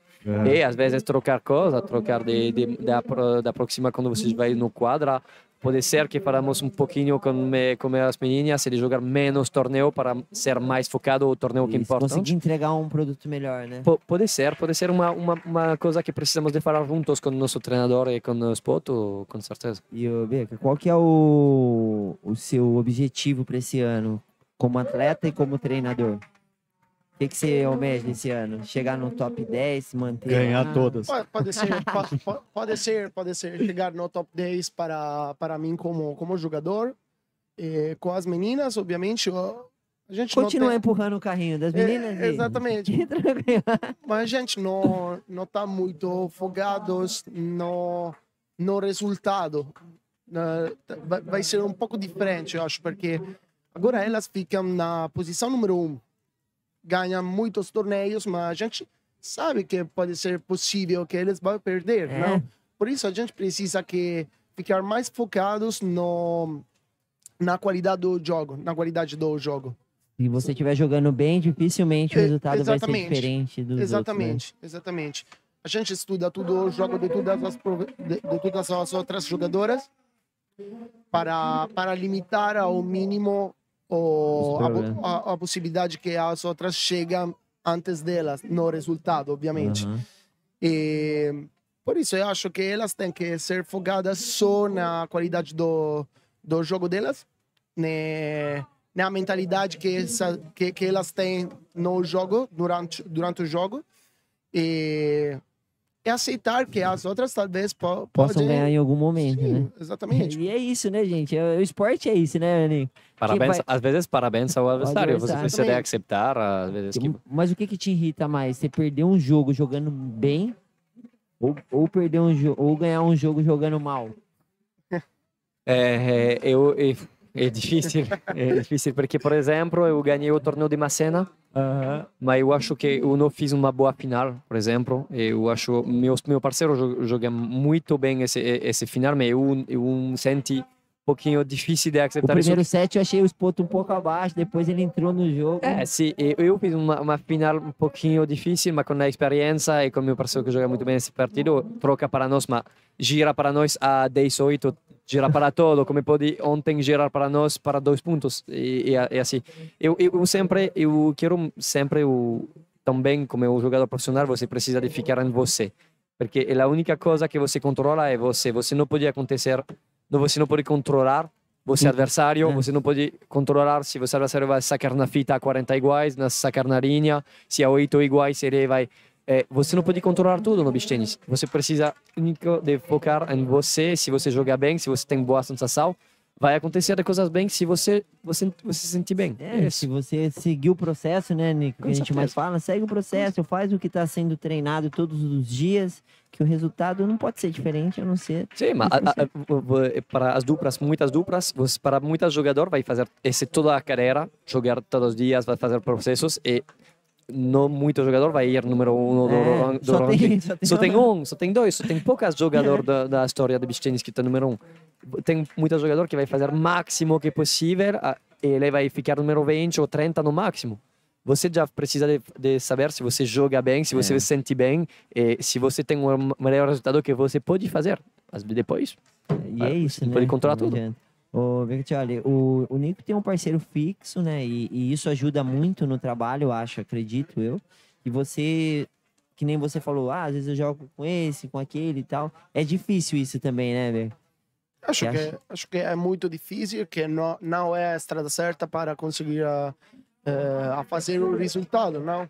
Speaker 4: E às vezes trocar coisa, trocar de, de, da, da próxima quando vocês vai no quadra. Pode ser que faremos um pouquinho com, com as meninas e de jogar menos torneio para ser mais focado o torneio que
Speaker 1: isso,
Speaker 4: importa.
Speaker 1: conseguir entregar um produto melhor, né?
Speaker 4: Po- Pode ser, pode ser uma, uma, uma coisa que precisamos de falar juntos com o nosso treinador e com o Spoto, com certeza.
Speaker 1: E o Beca, qual que é o, o seu objetivo para esse ano, como atleta e como treinador? O que, que você almeja esse ano? Chegar no top 10, se manter
Speaker 3: Ganhar
Speaker 1: lá?
Speaker 3: todas.
Speaker 2: Pode, pode ser, pode, pode- ser, pode ser chegar no top 10 para, para mim como, como jogador. Eh, com as meninas, obviamente, a gente
Speaker 1: Continua
Speaker 2: não tem,
Speaker 1: empurrando o carrinho das
Speaker 2: É,
Speaker 1: meninas. e-
Speaker 2: exatamente. Mas a gente não não tá muito focados no no resultado. Vai, ser um pouco diferente, eu acho, porque agora elas ficam na posição número um, ganham muitos torneios, mas a gente sabe que pode ser possível que eles vão perder,
Speaker 1: É.
Speaker 2: não? Por isso a gente precisa que ficar mais focados no na qualidade do jogo, na qualidade do jogo.
Speaker 1: Se você estiver jogando bem, dificilmente o
Speaker 2: É,
Speaker 1: resultado vai ser diferente dos
Speaker 2: Exatamente, exatamente. A gente estuda tudo o jogo de todas as de, de todas as outras jogadoras para para limitar ao mínimo o,
Speaker 1: Os
Speaker 2: a, a, a possibilidade que as outras chegam antes delas no resultado, obviamente.
Speaker 1: Aham.
Speaker 2: E por isso eu acho que elas têm que ser focadas só na qualidade do, do jogo delas, né, na mentalidade que, essa, que, que elas têm no jogo, durante, durante o jogo. E, e aceitar que as outras talvez po,
Speaker 1: Possam ganhar em algum momento, né?
Speaker 2: Sim, exatamente.
Speaker 1: E é isso, né, gente? O esporte é isso, né, Aninho?
Speaker 4: Parabéns,
Speaker 1: vai-
Speaker 4: às vezes parabéns ao adversário, você precisa de
Speaker 2: Também.
Speaker 4: aceitar, às vezes que...
Speaker 1: Mas o que, que te irrita mais? Você perder um jogo jogando bem ou, ou perder um jogo ou ganhar um jogo jogando mal?
Speaker 4: É, é, eu, é, é difícil, é difícil, porque, por exemplo, eu ganhei o torneio de Macena, mas eu acho que eu não fiz uma boa final, por exemplo. Eu acho meu meu parceiro jo- joga muito bem esse esse final, mas eu eu senti pouquinho difícil de
Speaker 1: O
Speaker 4: aceitar isso.
Speaker 1: primeiro set eu achei o Spoto um pouco abaixo, depois ele entrou no jogo.
Speaker 4: É, sim, eu, fiz uma, uma final um pouquinho difícil, mas com a experiência e com meu parceiro que joga muito bem esse partido, troca para nós, mas gira para nós a 18, gira para todo, como pode ontem girar para nós para dois pontos, e, e, e assim. Eu, eu, sempre, eu quero sempre, eu, também como jogador profissional, você precisa de ficar em você, porque é a única coisa que você controla é você, você não pode acontecer, você não pode controlar você é adversário,
Speaker 1: É.
Speaker 4: você não pode controlar se você adversário vai sacar na fita a 40 iguais, na sacar na linha, se a 8 iguais ele vai... É, você não pode controlar tudo no beach tennis. Você precisa único de focar em você, se você jogar bem, se você tem boa sensação, vai acontecer coisas bem se você você, você se sentir bem.
Speaker 1: É,
Speaker 4: É
Speaker 1: se você seguir o processo, né, Nico? Que a gente mais fala, segue o processo, faz o que está sendo treinado todos os dias, que o resultado não pode ser diferente, a não ser.
Speaker 4: Sim, mas vo- para as duplas, muitas duplas, você- para muitos jogadores vai fazer esse toda a carreira, jogar todos os dias, vai fazer processos e não muito jogador vai ir número um do,
Speaker 1: É,
Speaker 4: do
Speaker 1: só,
Speaker 4: ranking.
Speaker 1: tem, só tem
Speaker 4: Só tem um, só tem dois, só tem poucas jogadores da, da história do beach tennis que está número um. Tem muito jogador que vai fazer o máximo que possível e ele vai ficar número 20 ou 30 no máximo. você já precisa de, de saber se você joga bem, se você
Speaker 1: É.
Speaker 4: se sente bem, e se você tem um melhor resultado que você pode fazer. Mas depois,
Speaker 1: E é isso,
Speaker 4: você
Speaker 1: né?
Speaker 4: pode controlar
Speaker 1: Não
Speaker 4: tudo.
Speaker 1: adianta. Ô, Bertioli, o, o Nico tem um parceiro fixo, né? E, e isso ajuda muito no trabalho, eu acho, acredito eu. E você, que nem você falou, ah, às vezes eu jogo com esse, com aquele e tal. É difícil isso também, né, velho?
Speaker 2: Acho que,
Speaker 1: acha?
Speaker 2: acho que é muito difícil, que não, não é a estrada certa para conseguir a, eh, a fazer o resultado, não?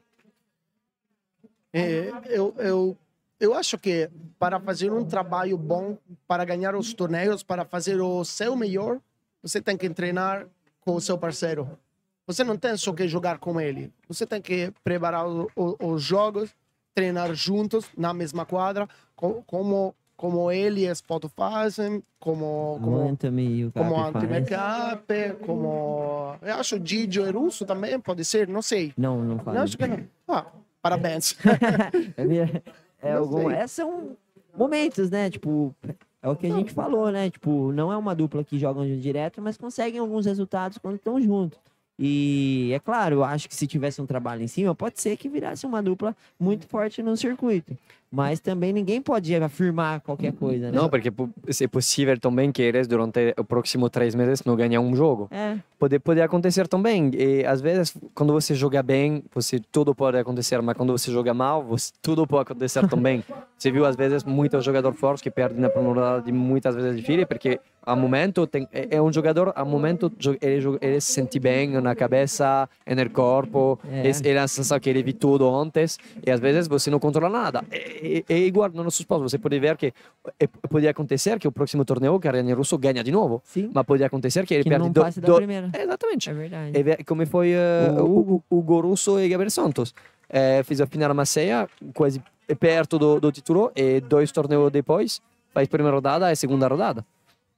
Speaker 2: Eh, eu, eu, eu acho que para fazer um trabalho bom, para ganhar os torneios, para fazer o seu melhor, você tem que treinar com o seu parceiro. Você não tem só que jogar com ele. Você tem que preparar o- o- os jogos, treinar juntos na mesma quadra, co- como como ele e fazem, como como
Speaker 1: Como o
Speaker 2: como eu acho Gigi e Russo também pode ser, não sei.
Speaker 1: Não, não faz.
Speaker 2: acho que não. Ah, parabéns.
Speaker 1: É, é algum,
Speaker 2: sei.
Speaker 1: é, são momentos, né? Tipo, é o que a gente falou, né? Tipo, não é uma dupla que jogam direto, mas conseguem alguns resultados quando estão juntos. E é claro, eu acho que se tivesse um trabalho em cima, pode ser que virasse uma dupla muito forte no circuito. Mas também ninguém pode afirmar qualquer coisa, né?
Speaker 4: não, porque po- é possível também que eles durante os próximos três meses não ganhem um jogo.
Speaker 1: É,
Speaker 4: Pode, pode acontecer também. E às vezes, quando você joga bem, você tudo pode acontecer, mas quando você joga mal, você, tudo pode acontecer também. Você viu às vezes muitos jogadores fortes que perdem na primeira rodada de muitas vezes de filha, porque a momento tem, é, é um jogador, a momento ele, ele se sente bem na cabeça, no corpo,
Speaker 1: É.
Speaker 4: é. ele a sensação que ele viu tudo antes, e às vezes você não controla nada. É, é, é igual no nosso esporte, você pode ver que é, pode acontecer que o próximo torneio o Carreño Russo ganha de novo,
Speaker 1: sim.
Speaker 4: mas pode acontecer que ele
Speaker 1: Que
Speaker 4: perde
Speaker 1: não
Speaker 4: do-
Speaker 1: passe da
Speaker 4: do-
Speaker 1: primeira.
Speaker 4: É, Exatamente.
Speaker 1: É verdade.
Speaker 4: E ve- come foi eh,
Speaker 1: O
Speaker 4: o
Speaker 1: Hugo.
Speaker 4: o Hugo Russo e Gabriel Santos. Eh, fez a final Masseia, quase perto do, do título, e dois torneios depois, faz primeira rodada e segunda rodada.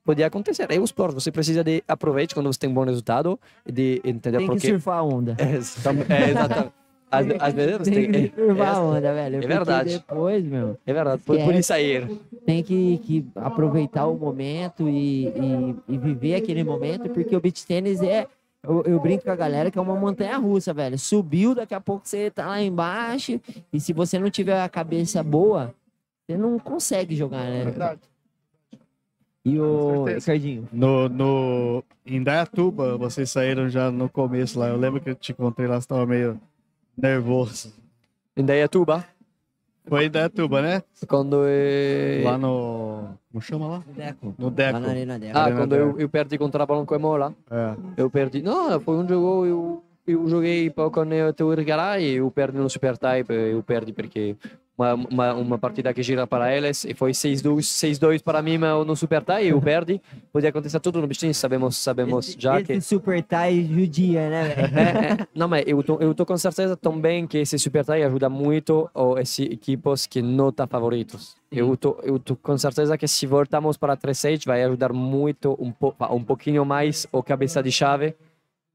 Speaker 4: Podia acontecer. É o esporte, você precisa de aproveitar quando você tem um bom resultado, e de entender
Speaker 1: Tem
Speaker 4: por
Speaker 1: que
Speaker 4: quê.
Speaker 1: surfar a onda.
Speaker 4: É, é, exatamente. Às, às vezes você
Speaker 1: Tem
Speaker 4: tem,
Speaker 1: que surfar a
Speaker 4: é,
Speaker 1: onda, velho. porque
Speaker 4: verdade.
Speaker 1: depois, meu,
Speaker 4: é verdade, por, por isso aí.
Speaker 1: tem que, que aproveitar o momento e, e, e viver aquele momento, porque o beach tênis é. Eu, eu brinco com a galera que é uma montanha russa, velho. Subiu, daqui a pouco você tá lá embaixo. E se você não tiver a cabeça boa, você não consegue jogar, né?
Speaker 2: Verdade.
Speaker 1: E o. Ricardinho,
Speaker 3: No, no, em Dayatuba, vocês saíram já no começo lá. Eu lembro que eu te encontrei lá, você estava meio nervoso.
Speaker 4: Em Dayatuba,
Speaker 3: Foi em Dayatuba, né?
Speaker 4: quando é...
Speaker 3: Lá no. Como chama lá?
Speaker 1: Deco.
Speaker 3: No Deco.
Speaker 1: Lá na Arena Deco.
Speaker 4: Ah,
Speaker 3: Arena
Speaker 4: quando eu, eu perdi contra a Baloncoemola.
Speaker 3: É.
Speaker 4: Eu perdi. Não, foi um jogo. Eu, eu joguei com o teu Irgará e eu perdi no Super Type. Eu perdi porque uma, uma, uma partida que gira para eles e foi 6-2 6-2 para mim mas no Super Tie. Eu perdi. Podia acontecer tudo no bichinho, sabemos, sabemos
Speaker 1: Esse,
Speaker 4: já
Speaker 1: esse
Speaker 4: que.
Speaker 1: super tie judia, né?
Speaker 4: É, é. Não, mas eu tô, eu tô com certeza também que esse Super Tie ajuda muito esses equipos que não estão favoritos. Eu tô, eu tô com certeza que se voltamos para 3-6 vai ajudar muito, um, po, um pouquinho mais o cabeça de chave,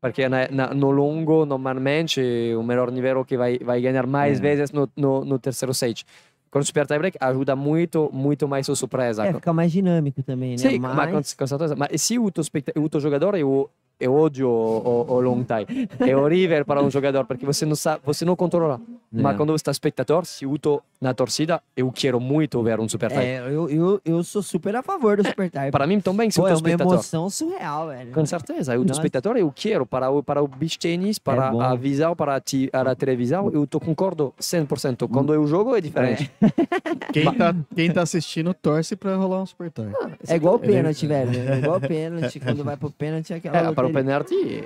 Speaker 4: porque na, na, no longo, normalmente, o melhor nível que vai, vai ganhar mais
Speaker 1: É.
Speaker 4: vezes no, no, no terceiro set. Com o Super Tie Break ajuda muito, muito mais a surpresa.
Speaker 1: É, fica mais dinâmico também, né?
Speaker 4: Sim,
Speaker 1: Mas-
Speaker 4: mas com, certeza. Mas se o teu, especta- o teu jogador, eu, eu odio o, o, o long tie. É horrível para um jogador, porque você não sabe, você não controla. Mas
Speaker 1: É.
Speaker 4: quando você está espectador, se eu estou na torcida, eu quero muito ver um super tie.
Speaker 1: É, eu, eu, eu sou super a favor do super tie.
Speaker 4: Para mim também, se eu
Speaker 1: Pô, é
Speaker 4: estou
Speaker 1: uma
Speaker 4: espectador.
Speaker 1: emoção surreal, velho.
Speaker 4: Com certeza, eu estou
Speaker 1: Nossa.
Speaker 4: espectador, eu quero para o, para o beach tennis, para
Speaker 1: É
Speaker 4: a visão, para a, ti- a televisão, eu tô concordo 100%. Quando eu jogo é diferente.
Speaker 3: Quem tá, quem tá assistindo torce pra rolar um super tie.
Speaker 1: É igual o pênalti, velho. É igual o pênalti. Quando vai pro pênalti, é aquela.
Speaker 4: É, para o penalti,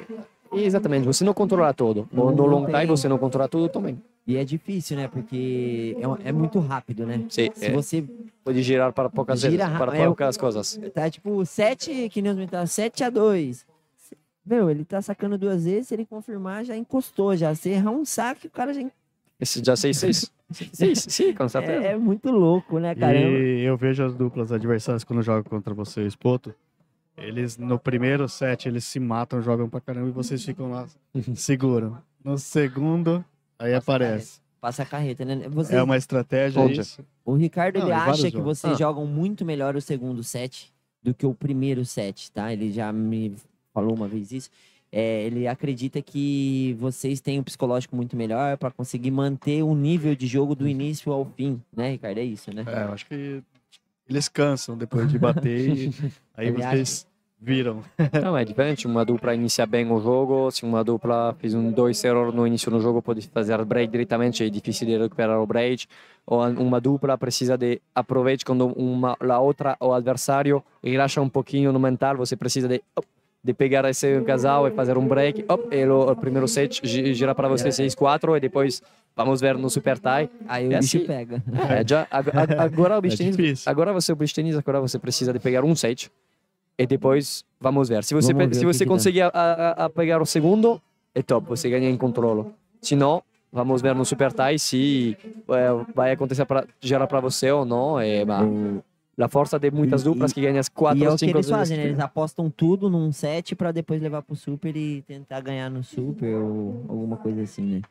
Speaker 4: exatamente, você não controla tudo. No, no long
Speaker 1: tem.
Speaker 4: tie você não controla tudo também.
Speaker 1: E é difícil, né? Porque é, é muito rápido, né?
Speaker 4: Sim,
Speaker 1: Se
Speaker 4: é.
Speaker 1: você
Speaker 4: Pode girar para poucas
Speaker 1: Gira
Speaker 4: para
Speaker 1: é
Speaker 4: poucas coisas.
Speaker 1: tá tipo 7, que nem os 7 a 2. Meu, ele tá sacando duas vezes, se ele confirmar, já encostou, já. Se errar um saque, o cara já.
Speaker 4: Esse já 6 6 6 sim, com certeza.
Speaker 1: É, é muito louco, né, caramba?
Speaker 3: E eu vejo as duplas adversárias quando jogam contra você e o Spoto. Eles, no primeiro set, eles se matam, jogam pra caramba e vocês ficam lá, seguram. No segundo, aí aparece.
Speaker 1: Passa a carreta, né? Você,
Speaker 3: É uma estratégia
Speaker 4: Onde?
Speaker 3: isso.
Speaker 1: O Ricardo,
Speaker 3: Não,
Speaker 1: ele acha que
Speaker 3: jogos.
Speaker 1: vocês
Speaker 4: Ah.
Speaker 1: jogam muito melhor o segundo set do que o primeiro set, tá? Ele já me falou uma vez isso. é, ele acredita que vocês têm um psicológico muito melhor para conseguir manter o nível de jogo do início ao fim, né, Ricardo? É isso, né?
Speaker 3: É, eu acho que eles cansam depois de bater e aí
Speaker 1: Ele
Speaker 3: vocês viram.
Speaker 4: Não, é diferente. Uma dupla inicia bem o jogo. Se uma dupla fez um dois erros no início do jogo, pode fazer break diretamente. É difícil de recuperar o break. Ou uma dupla precisa de aproveitar quando uma, a outra, o adversário, relaxa um pouquinho no mental. Você precisa de, op, de pegar esse casal e fazer um break. Op, e o, o primeiro set gi- gira para você 6-4 e depois vamos ver no super tie.
Speaker 1: Aí o
Speaker 4: É
Speaker 1: bicho
Speaker 4: assim.
Speaker 1: pega.
Speaker 4: É, já, ag- ag- agora o
Speaker 3: É
Speaker 4: tennis,
Speaker 3: difícil.
Speaker 4: agora você o tennis, agora você precisa de pegar um set e depois vamos ver. Se você
Speaker 1: Vamos
Speaker 4: se você conseguir a, a- a pegar o segundo, é top, você ganha em controle. Se não, vamos ver no super tie se é, vai acontecer para gerar para você ou não. É, mas a força de muitas
Speaker 1: E-
Speaker 4: duplas
Speaker 1: e-
Speaker 4: que ganham
Speaker 1: E
Speaker 4: quatro
Speaker 1: é
Speaker 4: ou
Speaker 1: o que
Speaker 4: cinco
Speaker 1: eles
Speaker 4: vezes.
Speaker 1: fazem, né? Eles apostam tudo num set pra depois levar pro super e tentar ganhar no super ou alguma coisa assim, né?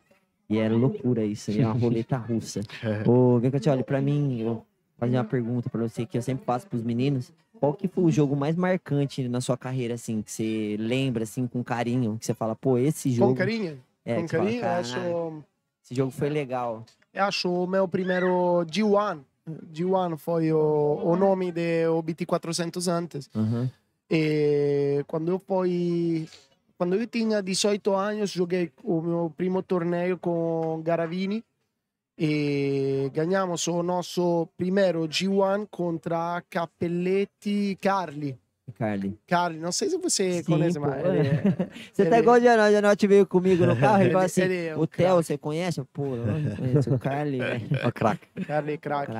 Speaker 1: E é loucura isso, é uma roleta russa. Ô, Vecatioli, pra mim, eu vou fazer uma pergunta pra você que eu sempre faço pros meninos. Qual que foi o jogo mais marcante na sua carreira, assim, que você lembra, assim, com carinho? Que você fala, pô, esse jogo...
Speaker 2: Com carinho?
Speaker 1: É,
Speaker 2: Com
Speaker 1: fala,
Speaker 2: carinho,
Speaker 1: "Caralho,
Speaker 2: acho,
Speaker 1: Esse jogo foi legal.
Speaker 2: acho o meu primeiro G1. G1 foi o, o nome do BT 400 antes.
Speaker 1: Uhum.
Speaker 2: E quando eu fui quando eu tinha 18 anos joguei o meu primo torneio com Garavini e ganhamos o nosso primeiro G1 contra Capelletti Carli
Speaker 1: Carly.
Speaker 2: Carli não sei se você
Speaker 1: Sim,
Speaker 2: conhece
Speaker 1: pô.
Speaker 2: mas ele
Speaker 1: Você tá
Speaker 2: Ele-
Speaker 1: igual o Janote, o Janote veio comigo no carro e falou assim,
Speaker 2: ele é um
Speaker 1: o Theo, você conhece? Pô, eu não conheço o Carly, velho.
Speaker 4: Ó, craque.
Speaker 2: Carli craque.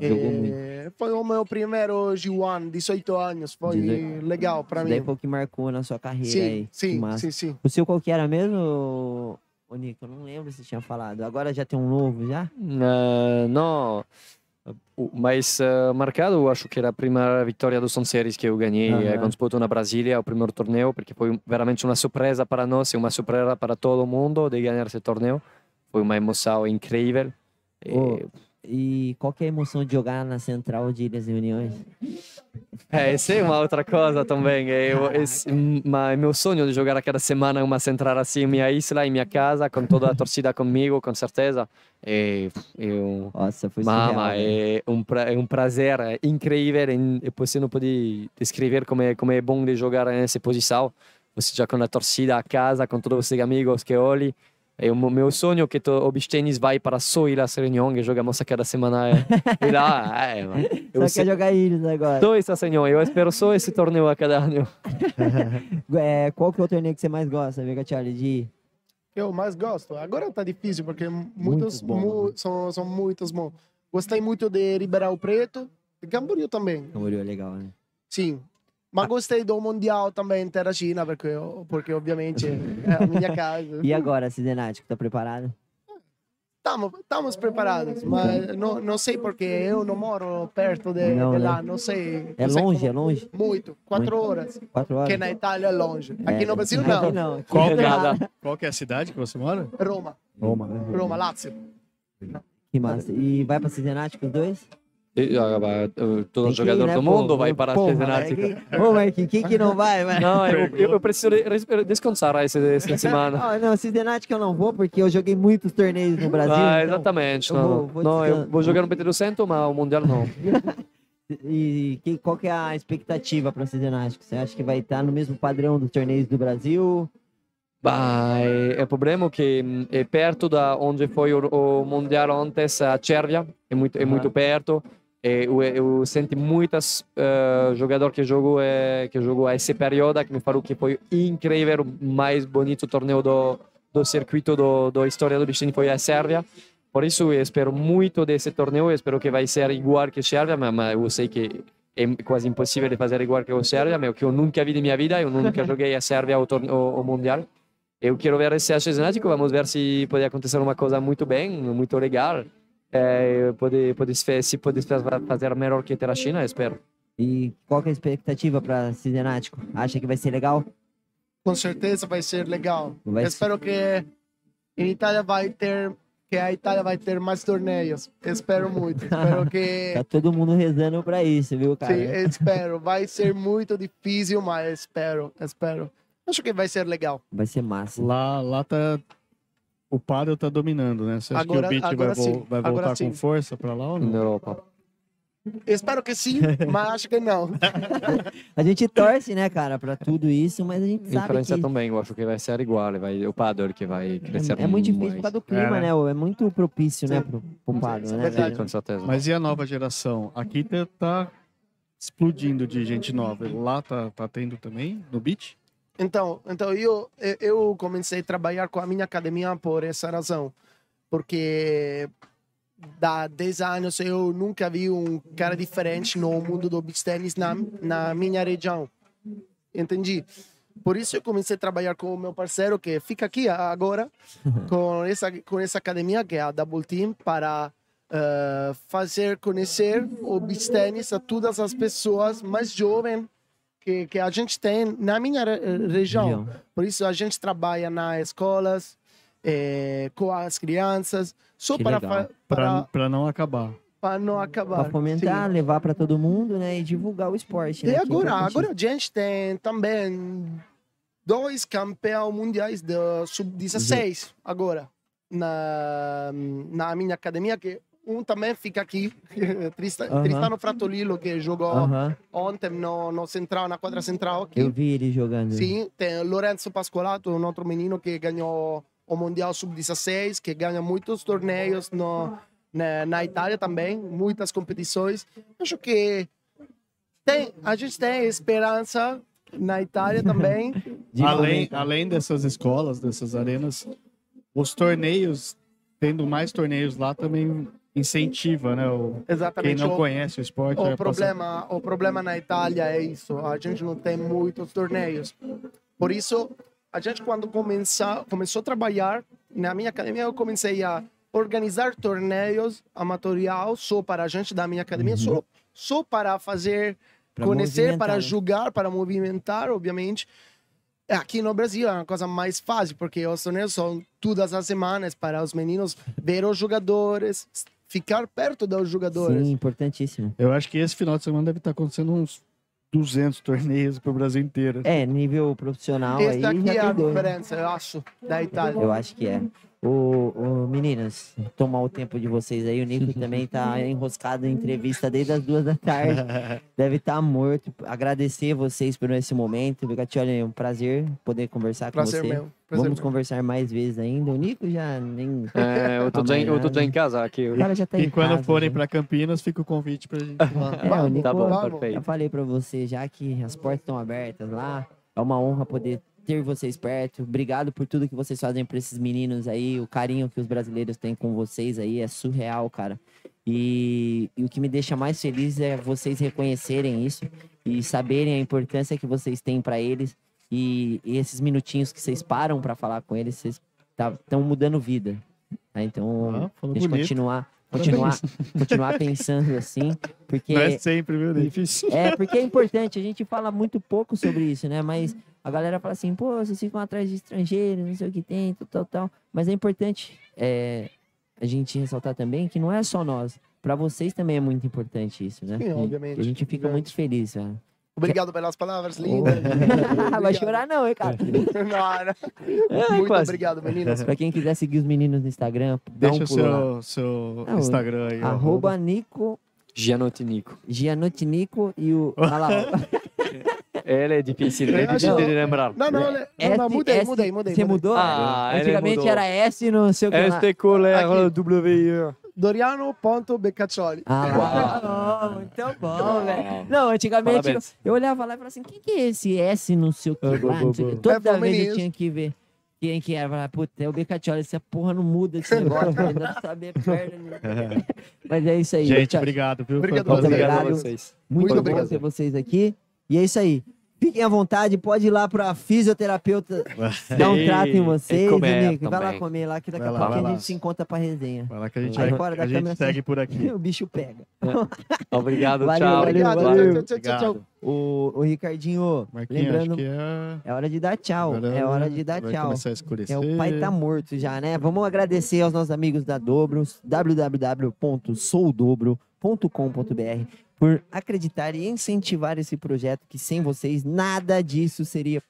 Speaker 2: E foi o meu primeiro G1 18 anos foi
Speaker 1: 18.
Speaker 2: legal para
Speaker 1: Isso daí
Speaker 2: mim
Speaker 1: foi o que marcou na sua carreira
Speaker 2: sim
Speaker 1: aí.
Speaker 2: Sim sim sim
Speaker 1: O seu qual que era mesmo, ô Nico? Eu não lembro se tinha falado. Agora já tem um novo, já?
Speaker 4: Eh, no, o mais eh, marcado eu acho que era a primeira vitória do Sun Series que eu ganhei eh, quando disputou na Brasília, o primeiro torneio, porque foi veramente uma surpresa para nós e uma surpresa para todo mundo de ganhar esse torneio. Foi uma emoção incrível. E,
Speaker 1: Ô, E qual que é a emoção de jogar na Central de Ilhas e Uniões?
Speaker 4: É, essa é uma outra coisa também. Eu, esse, mas meu sonho de jogar a cada semana uma central assim em minha isla, em minha casa, com toda a torcida comigo, com certeza. É, eu,
Speaker 1: Nossa, foi surreal.
Speaker 4: Mama,
Speaker 1: velho.
Speaker 4: é um, pra- é um prazer incrível e você não pode descrever como é, como é bom de jogar nessa posição. Você já com a torcida a casa, com todos os amigos que olhem. É o meu sonho que to, o tennis vai para só Ilhas Reunião, que jogamos a cada semana. é, E lá, é, mano. eu
Speaker 1: Só
Speaker 4: sei-
Speaker 1: quer jogar Ilhas agora.
Speaker 4: Só essa senhor, eu espero só esse torneio a cada ano.
Speaker 1: É, qual que é o torneio que você mais gosta, Vega Charlie? De ir?
Speaker 2: eu mais gosto. Agora tá difícil porque muitos
Speaker 1: bom,
Speaker 2: mu-
Speaker 1: né?
Speaker 2: são, são muitos bons. Gostei muito de Ribeirão Preto, de Camboriú também.
Speaker 1: Camboriú é legal, né?
Speaker 2: Sim. Mas gostei do Mundial também Terra China, porque, porque obviamente é a minha casa.
Speaker 1: E agora, Cidenático, tá preparado?
Speaker 2: Estamos preparados, mas não, não sei porque eu não moro perto de,
Speaker 1: Não,
Speaker 2: de lá, não sei.
Speaker 1: É
Speaker 2: não sei
Speaker 1: longe,
Speaker 2: como-
Speaker 1: é longe?
Speaker 2: Muito, quatro
Speaker 1: Muito.
Speaker 2: horas.
Speaker 1: Quatro horas?
Speaker 2: Que na Itália é longe. Aqui
Speaker 1: É,
Speaker 2: no Brasil
Speaker 1: aqui
Speaker 2: não.
Speaker 1: não. aqui
Speaker 3: Qual
Speaker 1: é
Speaker 3: qual que é a cidade que você mora?
Speaker 2: Roma,
Speaker 3: Roma, né?
Speaker 2: Roma, Lazio.
Speaker 1: Que massa. E vai pra Cidenático os dois?
Speaker 4: E, ah, bah, uh, Todo
Speaker 1: que ir,
Speaker 4: jogador
Speaker 1: né,
Speaker 4: do
Speaker 1: pô?
Speaker 4: mundo vai para a
Speaker 1: Porra. Marquinhos. Ô, Marquinhos, quem que não vai, vai?
Speaker 4: Não, eu, eu, eu preciso descansar essa, essa semana.
Speaker 1: Ah, não, Cidenático eu não vou, porque eu joguei muitos torneios no Brasil.
Speaker 4: Ah,
Speaker 1: então-
Speaker 4: exatamente. Não,
Speaker 1: vou- vou
Speaker 4: não, eu vou jogar no PT200, mas o Mundial não.
Speaker 1: E que, qual que é a expectativa para o Cidenático? Você acha que vai estar no mesmo padrão dos torneios do Brasil?
Speaker 4: Bah, é, é o problema que é perto da onde foi o, o Mundial antes, a Cervia, é muito, é muito perto. E eu, eu senti muitas uh, jogadores que jogou é, que jogou esse período que me falou que foi incrível, o mais bonito torneio do do circuito do, da história do bichinho foi a Sérvia. Por isso eu espero muito desse torneio, espero que vai ser igual que a Sérvia, mas, mas eu sei que é quase impossível de fazer igual que a Sérvia, mas o que eu nunca vi na minha vida, eu nunca joguei a Sérvia ao, ao Mundial. Eu quero ver esse genético, vamos ver se pode acontecer uma coisa muito bem, muito legal. É, pode, pode, se se pode fazer melhor que a China, espero.
Speaker 1: E qual que é a expectativa para Cidenático? Acha que vai ser legal?
Speaker 2: Com certeza vai ser legal.
Speaker 1: Vai ser.
Speaker 2: Espero que em Itália vai ter que a Itália vai ter mais torneios. Espero muito. Espero que
Speaker 1: Tá todo mundo rezando para isso, viu, cara?
Speaker 2: Sim, espero. Vai ser muito difícil, mas espero, espero. Acho que vai ser legal.
Speaker 1: Vai ser massa.
Speaker 3: Lá, lá tá. O paddle tá dominando, né? Você acha
Speaker 2: Agora-
Speaker 3: que o beat vai,
Speaker 2: agora sim,
Speaker 3: vai
Speaker 2: agora
Speaker 3: voltar
Speaker 2: sim.
Speaker 3: com força pra lá ou
Speaker 4: Na
Speaker 3: não?
Speaker 4: Europa.
Speaker 2: Espero que sim, mas acho que não.
Speaker 1: A gente torce, né, cara, pra tudo isso, mas a gente
Speaker 4: Em
Speaker 1: sabe
Speaker 4: França
Speaker 1: que
Speaker 4: também, eu acho que vai ser igual. Vai, o paddle que vai crescer
Speaker 1: é, é muito difícil
Speaker 4: mais.
Speaker 1: por causa do clima,
Speaker 3: É,
Speaker 1: né?
Speaker 3: né?
Speaker 1: É muito propício, né,
Speaker 2: Sim.
Speaker 1: pro, pro paddle,
Speaker 2: Sim,
Speaker 1: né?
Speaker 4: Com certeza.
Speaker 3: Mas e a nova geração? Aqui tá, tá explodindo de gente nova. Lá tá, tá tendo também, no beat?
Speaker 2: Então, então eu, eu comecei a trabalhar com a minha academia por essa razão. Porque há 10 anos eu nunca vi um cara diferente no mundo do beach tennis na, na minha região. Entendi. Por isso eu comecei a trabalhar com o meu parceiro que fica aqui agora, com essa, com essa academia que é a Double Team, para eh, fazer conhecer o beach tennis a todas as pessoas mais jovens que, que a gente tem na minha re- região.
Speaker 1: Região.
Speaker 2: Por isso a gente trabalha nas escolas, eh, com as crianças, só
Speaker 1: Que
Speaker 2: para, para,
Speaker 3: pra não acabar.
Speaker 2: para não acabar.
Speaker 1: Pra fomentar,
Speaker 2: Sim.
Speaker 1: levar pra todo mundo, né? E divulgar o esporte.
Speaker 2: E
Speaker 1: né, que é
Speaker 2: agora, agora a gente tem também dois campeões mundiais do sub-16 agora na, na minha academia que um também fica aqui, Trista,
Speaker 1: Aham.
Speaker 2: Tristano Fratolillo que jogou ontem no, no central, na quadra central aqui.
Speaker 1: eu vi ele jogando.
Speaker 2: Sim, tem Lorenzo Pascolato, um outro menino que ganhou o Mundial Sub-16, que ganha muitos torneios no, na, na Itália também, muitas competições. Acho que tem, a gente tem esperança na Itália também.
Speaker 1: De
Speaker 3: Além, além dessas escolas, dessas arenas, os torneios, tendo mais torneios lá, também incentiva, né? O, quem
Speaker 2: Exatamente.
Speaker 3: não
Speaker 2: o,
Speaker 3: conhece o esporte.
Speaker 2: o
Speaker 3: vai passar-
Speaker 2: problema, o problema na Itália é isso. A gente não tem muitos torneios. Por isso, a gente quando começar, começou a trabalhar na minha academia, eu comecei a organizar torneios amatorial só para a gente da minha academia, só, só para fazer
Speaker 1: Pra
Speaker 2: conhecer, para
Speaker 1: né?
Speaker 2: julgar, para movimentar, obviamente. Aqui no Brasil é uma coisa mais fácil, porque os torneios são todas as semanas para os meninos ver os jogadores, ficar perto dos jogadores.
Speaker 1: Sim, importantíssimo.
Speaker 3: Eu acho que esse final de semana deve estar acontecendo uns 200 torneios pro Brasil inteiro.
Speaker 1: É, nível profissional
Speaker 2: Esse
Speaker 1: aí
Speaker 2: aqui
Speaker 1: já
Speaker 2: é a
Speaker 1: dois.
Speaker 2: diferença, eu acho, da Itália.
Speaker 1: Eu acho que é. O, o- meninas, tomar o tempo de vocês aí. O Nico também tá enroscado em entrevista desde as duas da tarde. Deve estar morto. Agradecer vocês por esse momento. Bigatioli, é um prazer poder conversar
Speaker 2: Prazer
Speaker 1: com você.
Speaker 2: meu. Prazer
Speaker 1: Vamos
Speaker 2: meu.
Speaker 1: conversar mais vezes ainda. O Nico já nem.
Speaker 4: É, eu, tô já, em- eu tô em casa aqui.
Speaker 1: O cara já tá
Speaker 3: E
Speaker 1: em
Speaker 3: quando
Speaker 1: casa,
Speaker 3: forem para Campinas, fica o convite pra gente.
Speaker 1: É, o Nico,
Speaker 4: Tá bom,
Speaker 2: Vamos.
Speaker 1: Já
Speaker 4: perfeito.
Speaker 1: falei pra você já que as portas estão abertas lá. É uma honra poder ter vocês perto. Obrigado por tudo que vocês fazem pra esses meninos aí. O carinho que os brasileiros têm com vocês aí é surreal, cara. E, e o que me deixa mais feliz é vocês reconhecerem isso e saberem a importância que vocês têm pra eles. E, e esses minutinhos que vocês param pra falar com eles, vocês estão mudando vida. tá? Então,
Speaker 3: Ah, falou
Speaker 1: deixa eu
Speaker 3: bonito.
Speaker 1: continuar, continuar, continuar pensando assim, porque
Speaker 3: Não é sempre, viu, Nick?
Speaker 1: é, porque é importante, a gente fala muito pouco sobre isso, né? Mas a galera fala assim, pô, vocês ficam atrás de estrangeiros, não sei o que tem, tal, tal, tal. Mas é importante é, a gente ressaltar também que não é só nós. Pra vocês também é muito importante isso, né?
Speaker 2: Sim, obviamente.
Speaker 1: E a gente fica muito feliz, velho.
Speaker 2: Obrigado pelas palavras lindas.
Speaker 1: Vai chorar não, hein, cara?
Speaker 2: Não, não.
Speaker 1: É,
Speaker 2: Muito
Speaker 1: quase.
Speaker 2: obrigado, meninas.
Speaker 1: Pra quem quiser seguir os meninos no Instagram,
Speaker 3: Deixa
Speaker 1: um
Speaker 3: o seu, seu
Speaker 1: Não,
Speaker 3: Instagram aí.
Speaker 1: Arroba Nico,
Speaker 4: Gianotti Nico.
Speaker 1: Gianotti Nico e o... Olha lá.
Speaker 4: Ele é difícil, é
Speaker 2: Eu
Speaker 4: difícil de lembrar.
Speaker 2: Não, não, não, não,
Speaker 1: S-
Speaker 2: não mudei,
Speaker 1: S-
Speaker 2: mudei, mudei.
Speaker 1: Você mudou?
Speaker 4: Ah,
Speaker 1: Antigamente
Speaker 4: mudou.
Speaker 1: era S no seu canal.
Speaker 4: Este colère
Speaker 2: Aqui.
Speaker 4: W.
Speaker 2: Doriano.beccaccioli.
Speaker 1: Ah, lá. muito bom, velho. Não, antigamente eu, eu olhava lá e falava assim: quem que é esse S no seu que
Speaker 4: Ah,
Speaker 1: lá?
Speaker 4: boa,
Speaker 1: Não sei o quê.
Speaker 4: boa.
Speaker 1: Toda
Speaker 2: É
Speaker 1: vez eu tinha que ver quem que era. Falava, Puta, é o Becatioli, essa porra não muda esse negócio, ainda não saber perna. né? Mas é isso aí.
Speaker 3: Gente, obrigado, viu?
Speaker 2: Obrigado.
Speaker 4: Obrigado a vocês.
Speaker 1: Muito,
Speaker 2: Muito
Speaker 1: bom
Speaker 2: obrigado.
Speaker 1: ter vocês aqui. E é isso aí. Fiquem à vontade, pode ir lá pra fisioterapeuta dar um trato em vocês.
Speaker 4: e comer
Speaker 1: Nico. Vai lá comer lá, que daqui a pouco a gente se encontra pra resenha.
Speaker 3: Vai lá que a gente,
Speaker 1: Vai fora da
Speaker 3: a gente segue por aqui.
Speaker 1: O bicho pega.
Speaker 4: Obrigado,
Speaker 1: Valeu,
Speaker 4: tchau.
Speaker 1: valeu,
Speaker 2: Obrigado.
Speaker 1: valeu.
Speaker 2: Tchau, tchau, tchau, tchau.
Speaker 1: O, o Ricardinho,
Speaker 3: Marquinhos,
Speaker 1: lembrando,
Speaker 3: acho que é...
Speaker 1: é hora de dar tchau.
Speaker 3: agora
Speaker 1: É hora de dar
Speaker 3: vai
Speaker 1: tchau.
Speaker 3: começar a escurecer.
Speaker 1: É, o pai tá morto já, né? Vamos agradecer aos nossos amigos da Dobros, www.soudobro.com.br, por acreditar e incentivar esse projeto, que sem vocês nada disso seria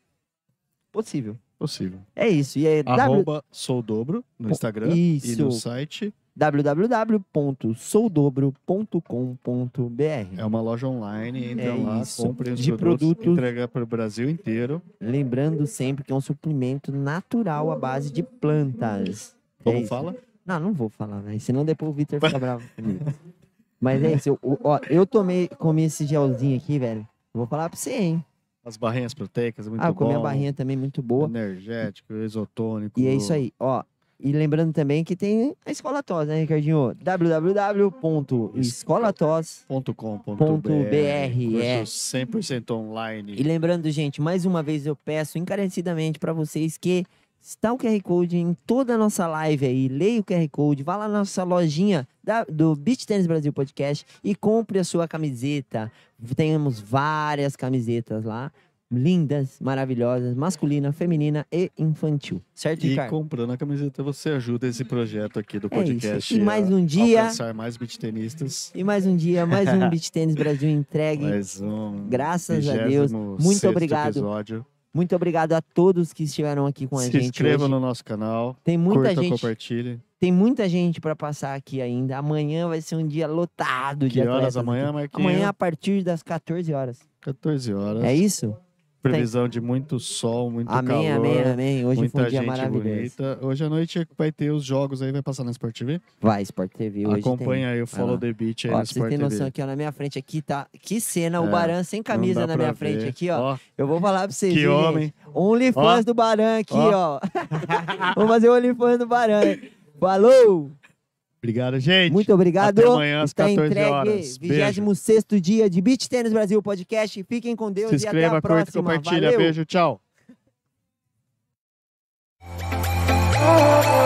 Speaker 1: possível.
Speaker 3: Possível.
Speaker 1: É isso. E é w-
Speaker 3: Arroba Sou Dobro no Instagram e
Speaker 1: Isso.
Speaker 3: no site.
Speaker 1: www.soudobro.com.br.
Speaker 3: É uma loja online, entra
Speaker 1: É
Speaker 3: lá,
Speaker 1: isso.
Speaker 3: comprem os
Speaker 1: De
Speaker 3: produtos,
Speaker 1: produtos.
Speaker 3: entrega para o Brasil inteiro.
Speaker 1: Lembrando sempre que é um suplemento natural à base de plantas.
Speaker 3: Como
Speaker 1: É
Speaker 3: fala?
Speaker 1: Não, não vou falar, velho. Senão depois o Vitor fica bravo comigo. Mas é isso. Eu, ó, eu tomei, comi esse gelzinho aqui, velho. Eu Vou falar pra você, hein?
Speaker 3: As barrinhas proteicas, muito
Speaker 1: ah, eu comi a
Speaker 3: bom.
Speaker 1: barrinha também muito boa.
Speaker 3: Energético, isotônico.
Speaker 1: E é isso aí, ó. E lembrando também que tem a Escola Tos, né, Ricardinho? www.escolatos.
Speaker 3: .com.br,
Speaker 1: Ponto BR, é.
Speaker 3: curso 100% online.
Speaker 1: E lembrando, gente, mais uma vez eu peço encarecidamente para vocês que está o QR Code em toda a nossa live aí. Leia o QR Code, vá lá na nossa lojinha da- do Beach Tennis Brasil Podcast e compre a sua camiseta. Temos várias camisetas lá. Lindas, maravilhosas, masculina, feminina e infantil. Certo,
Speaker 3: E
Speaker 1: Ricardo?
Speaker 3: comprando a camiseta, você ajuda esse projeto aqui do
Speaker 1: É
Speaker 3: podcast.
Speaker 1: E mais um dia-
Speaker 3: Alcançar mais beat tenistas.
Speaker 1: E mais um dia, mais um Beach Tennis Brasil entregue.
Speaker 3: Mais um.
Speaker 1: Graças a Deus.
Speaker 3: 26º
Speaker 1: Muito obrigado.
Speaker 3: Episódio.
Speaker 1: Muito obrigado a todos que estiveram aqui com a
Speaker 3: Se
Speaker 1: gente
Speaker 3: inscreva
Speaker 1: hoje.
Speaker 3: no nosso canal.
Speaker 1: Tem muita
Speaker 3: curta,
Speaker 1: gente
Speaker 3: compartilhe.
Speaker 1: Tem muita gente para passar aqui ainda. Amanhã vai ser um dia lotado de
Speaker 3: Que horas
Speaker 1: atletas
Speaker 3: amanhã,
Speaker 1: aqui.
Speaker 3: Marquinhos?
Speaker 1: Amanhã a partir das 14 horas.
Speaker 3: 14 horas.
Speaker 1: É isso?
Speaker 3: Previsão de muito sol, muito
Speaker 1: amém,
Speaker 3: calor.
Speaker 1: amém, amém. Hoje
Speaker 3: muita
Speaker 1: foi um dia maravilhoso.
Speaker 3: bonita. Hoje à noite vai ter os jogos aí, vai passar na Sport TV.
Speaker 1: Vai, Sport TV hoje
Speaker 3: Acompanha aí o Follow
Speaker 1: lá.
Speaker 3: the Beach aí
Speaker 1: Tem. Ó, vocês
Speaker 3: Sport TV.
Speaker 1: noção aqui, ó, na minha frente aqui tá... Que cena, o
Speaker 3: É,
Speaker 1: Baran sem camisa na minha frente
Speaker 3: ver.
Speaker 1: aqui, ó. Eu vou falar pra vocês,
Speaker 3: Que
Speaker 1: viu,
Speaker 3: homem.
Speaker 1: gente? OnlyFans
Speaker 3: Ó.
Speaker 1: do Baran aqui,
Speaker 3: Ó.
Speaker 1: ó. Vamos fazer o OnlyFans do Baran. Falou!
Speaker 3: Obrigado, gente.
Speaker 1: Muito obrigado.
Speaker 3: Até amanhã às
Speaker 1: Está
Speaker 3: 14
Speaker 1: entregue.
Speaker 3: horas. Beijo.
Speaker 1: 26 dia de Beach Tennis Brasil Podcast. Fiquem com Deus
Speaker 3: Se
Speaker 1: e até
Speaker 3: inscreva,
Speaker 1: a
Speaker 3: curta,
Speaker 1: próxima.
Speaker 3: compartilha.
Speaker 1: Valeu.
Speaker 3: Beijo, tchau.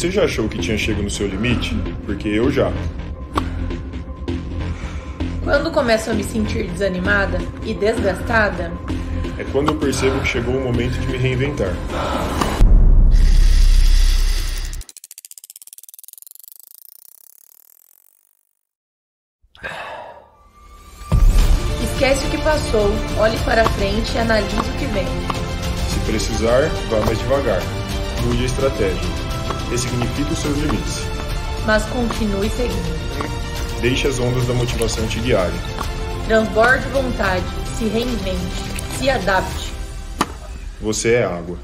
Speaker 5: Você já achou que tinha chegado no seu limite? Porque eu já.
Speaker 6: Quando começo a me sentir desanimada e desgastada,
Speaker 5: É quando eu percebo que chegou o momento de me reinventar.
Speaker 6: esquece o que passou, olhe para frente e analise o que vem.
Speaker 5: Se precisar, vá mais devagar. Mude a estratégia. Ressignifique os seus limites.
Speaker 6: Mas continue seguindo.
Speaker 5: Deixe as ondas da motivação te guiarem.
Speaker 6: Transborde vontade, se reinvente, se adapte.
Speaker 5: Você é água.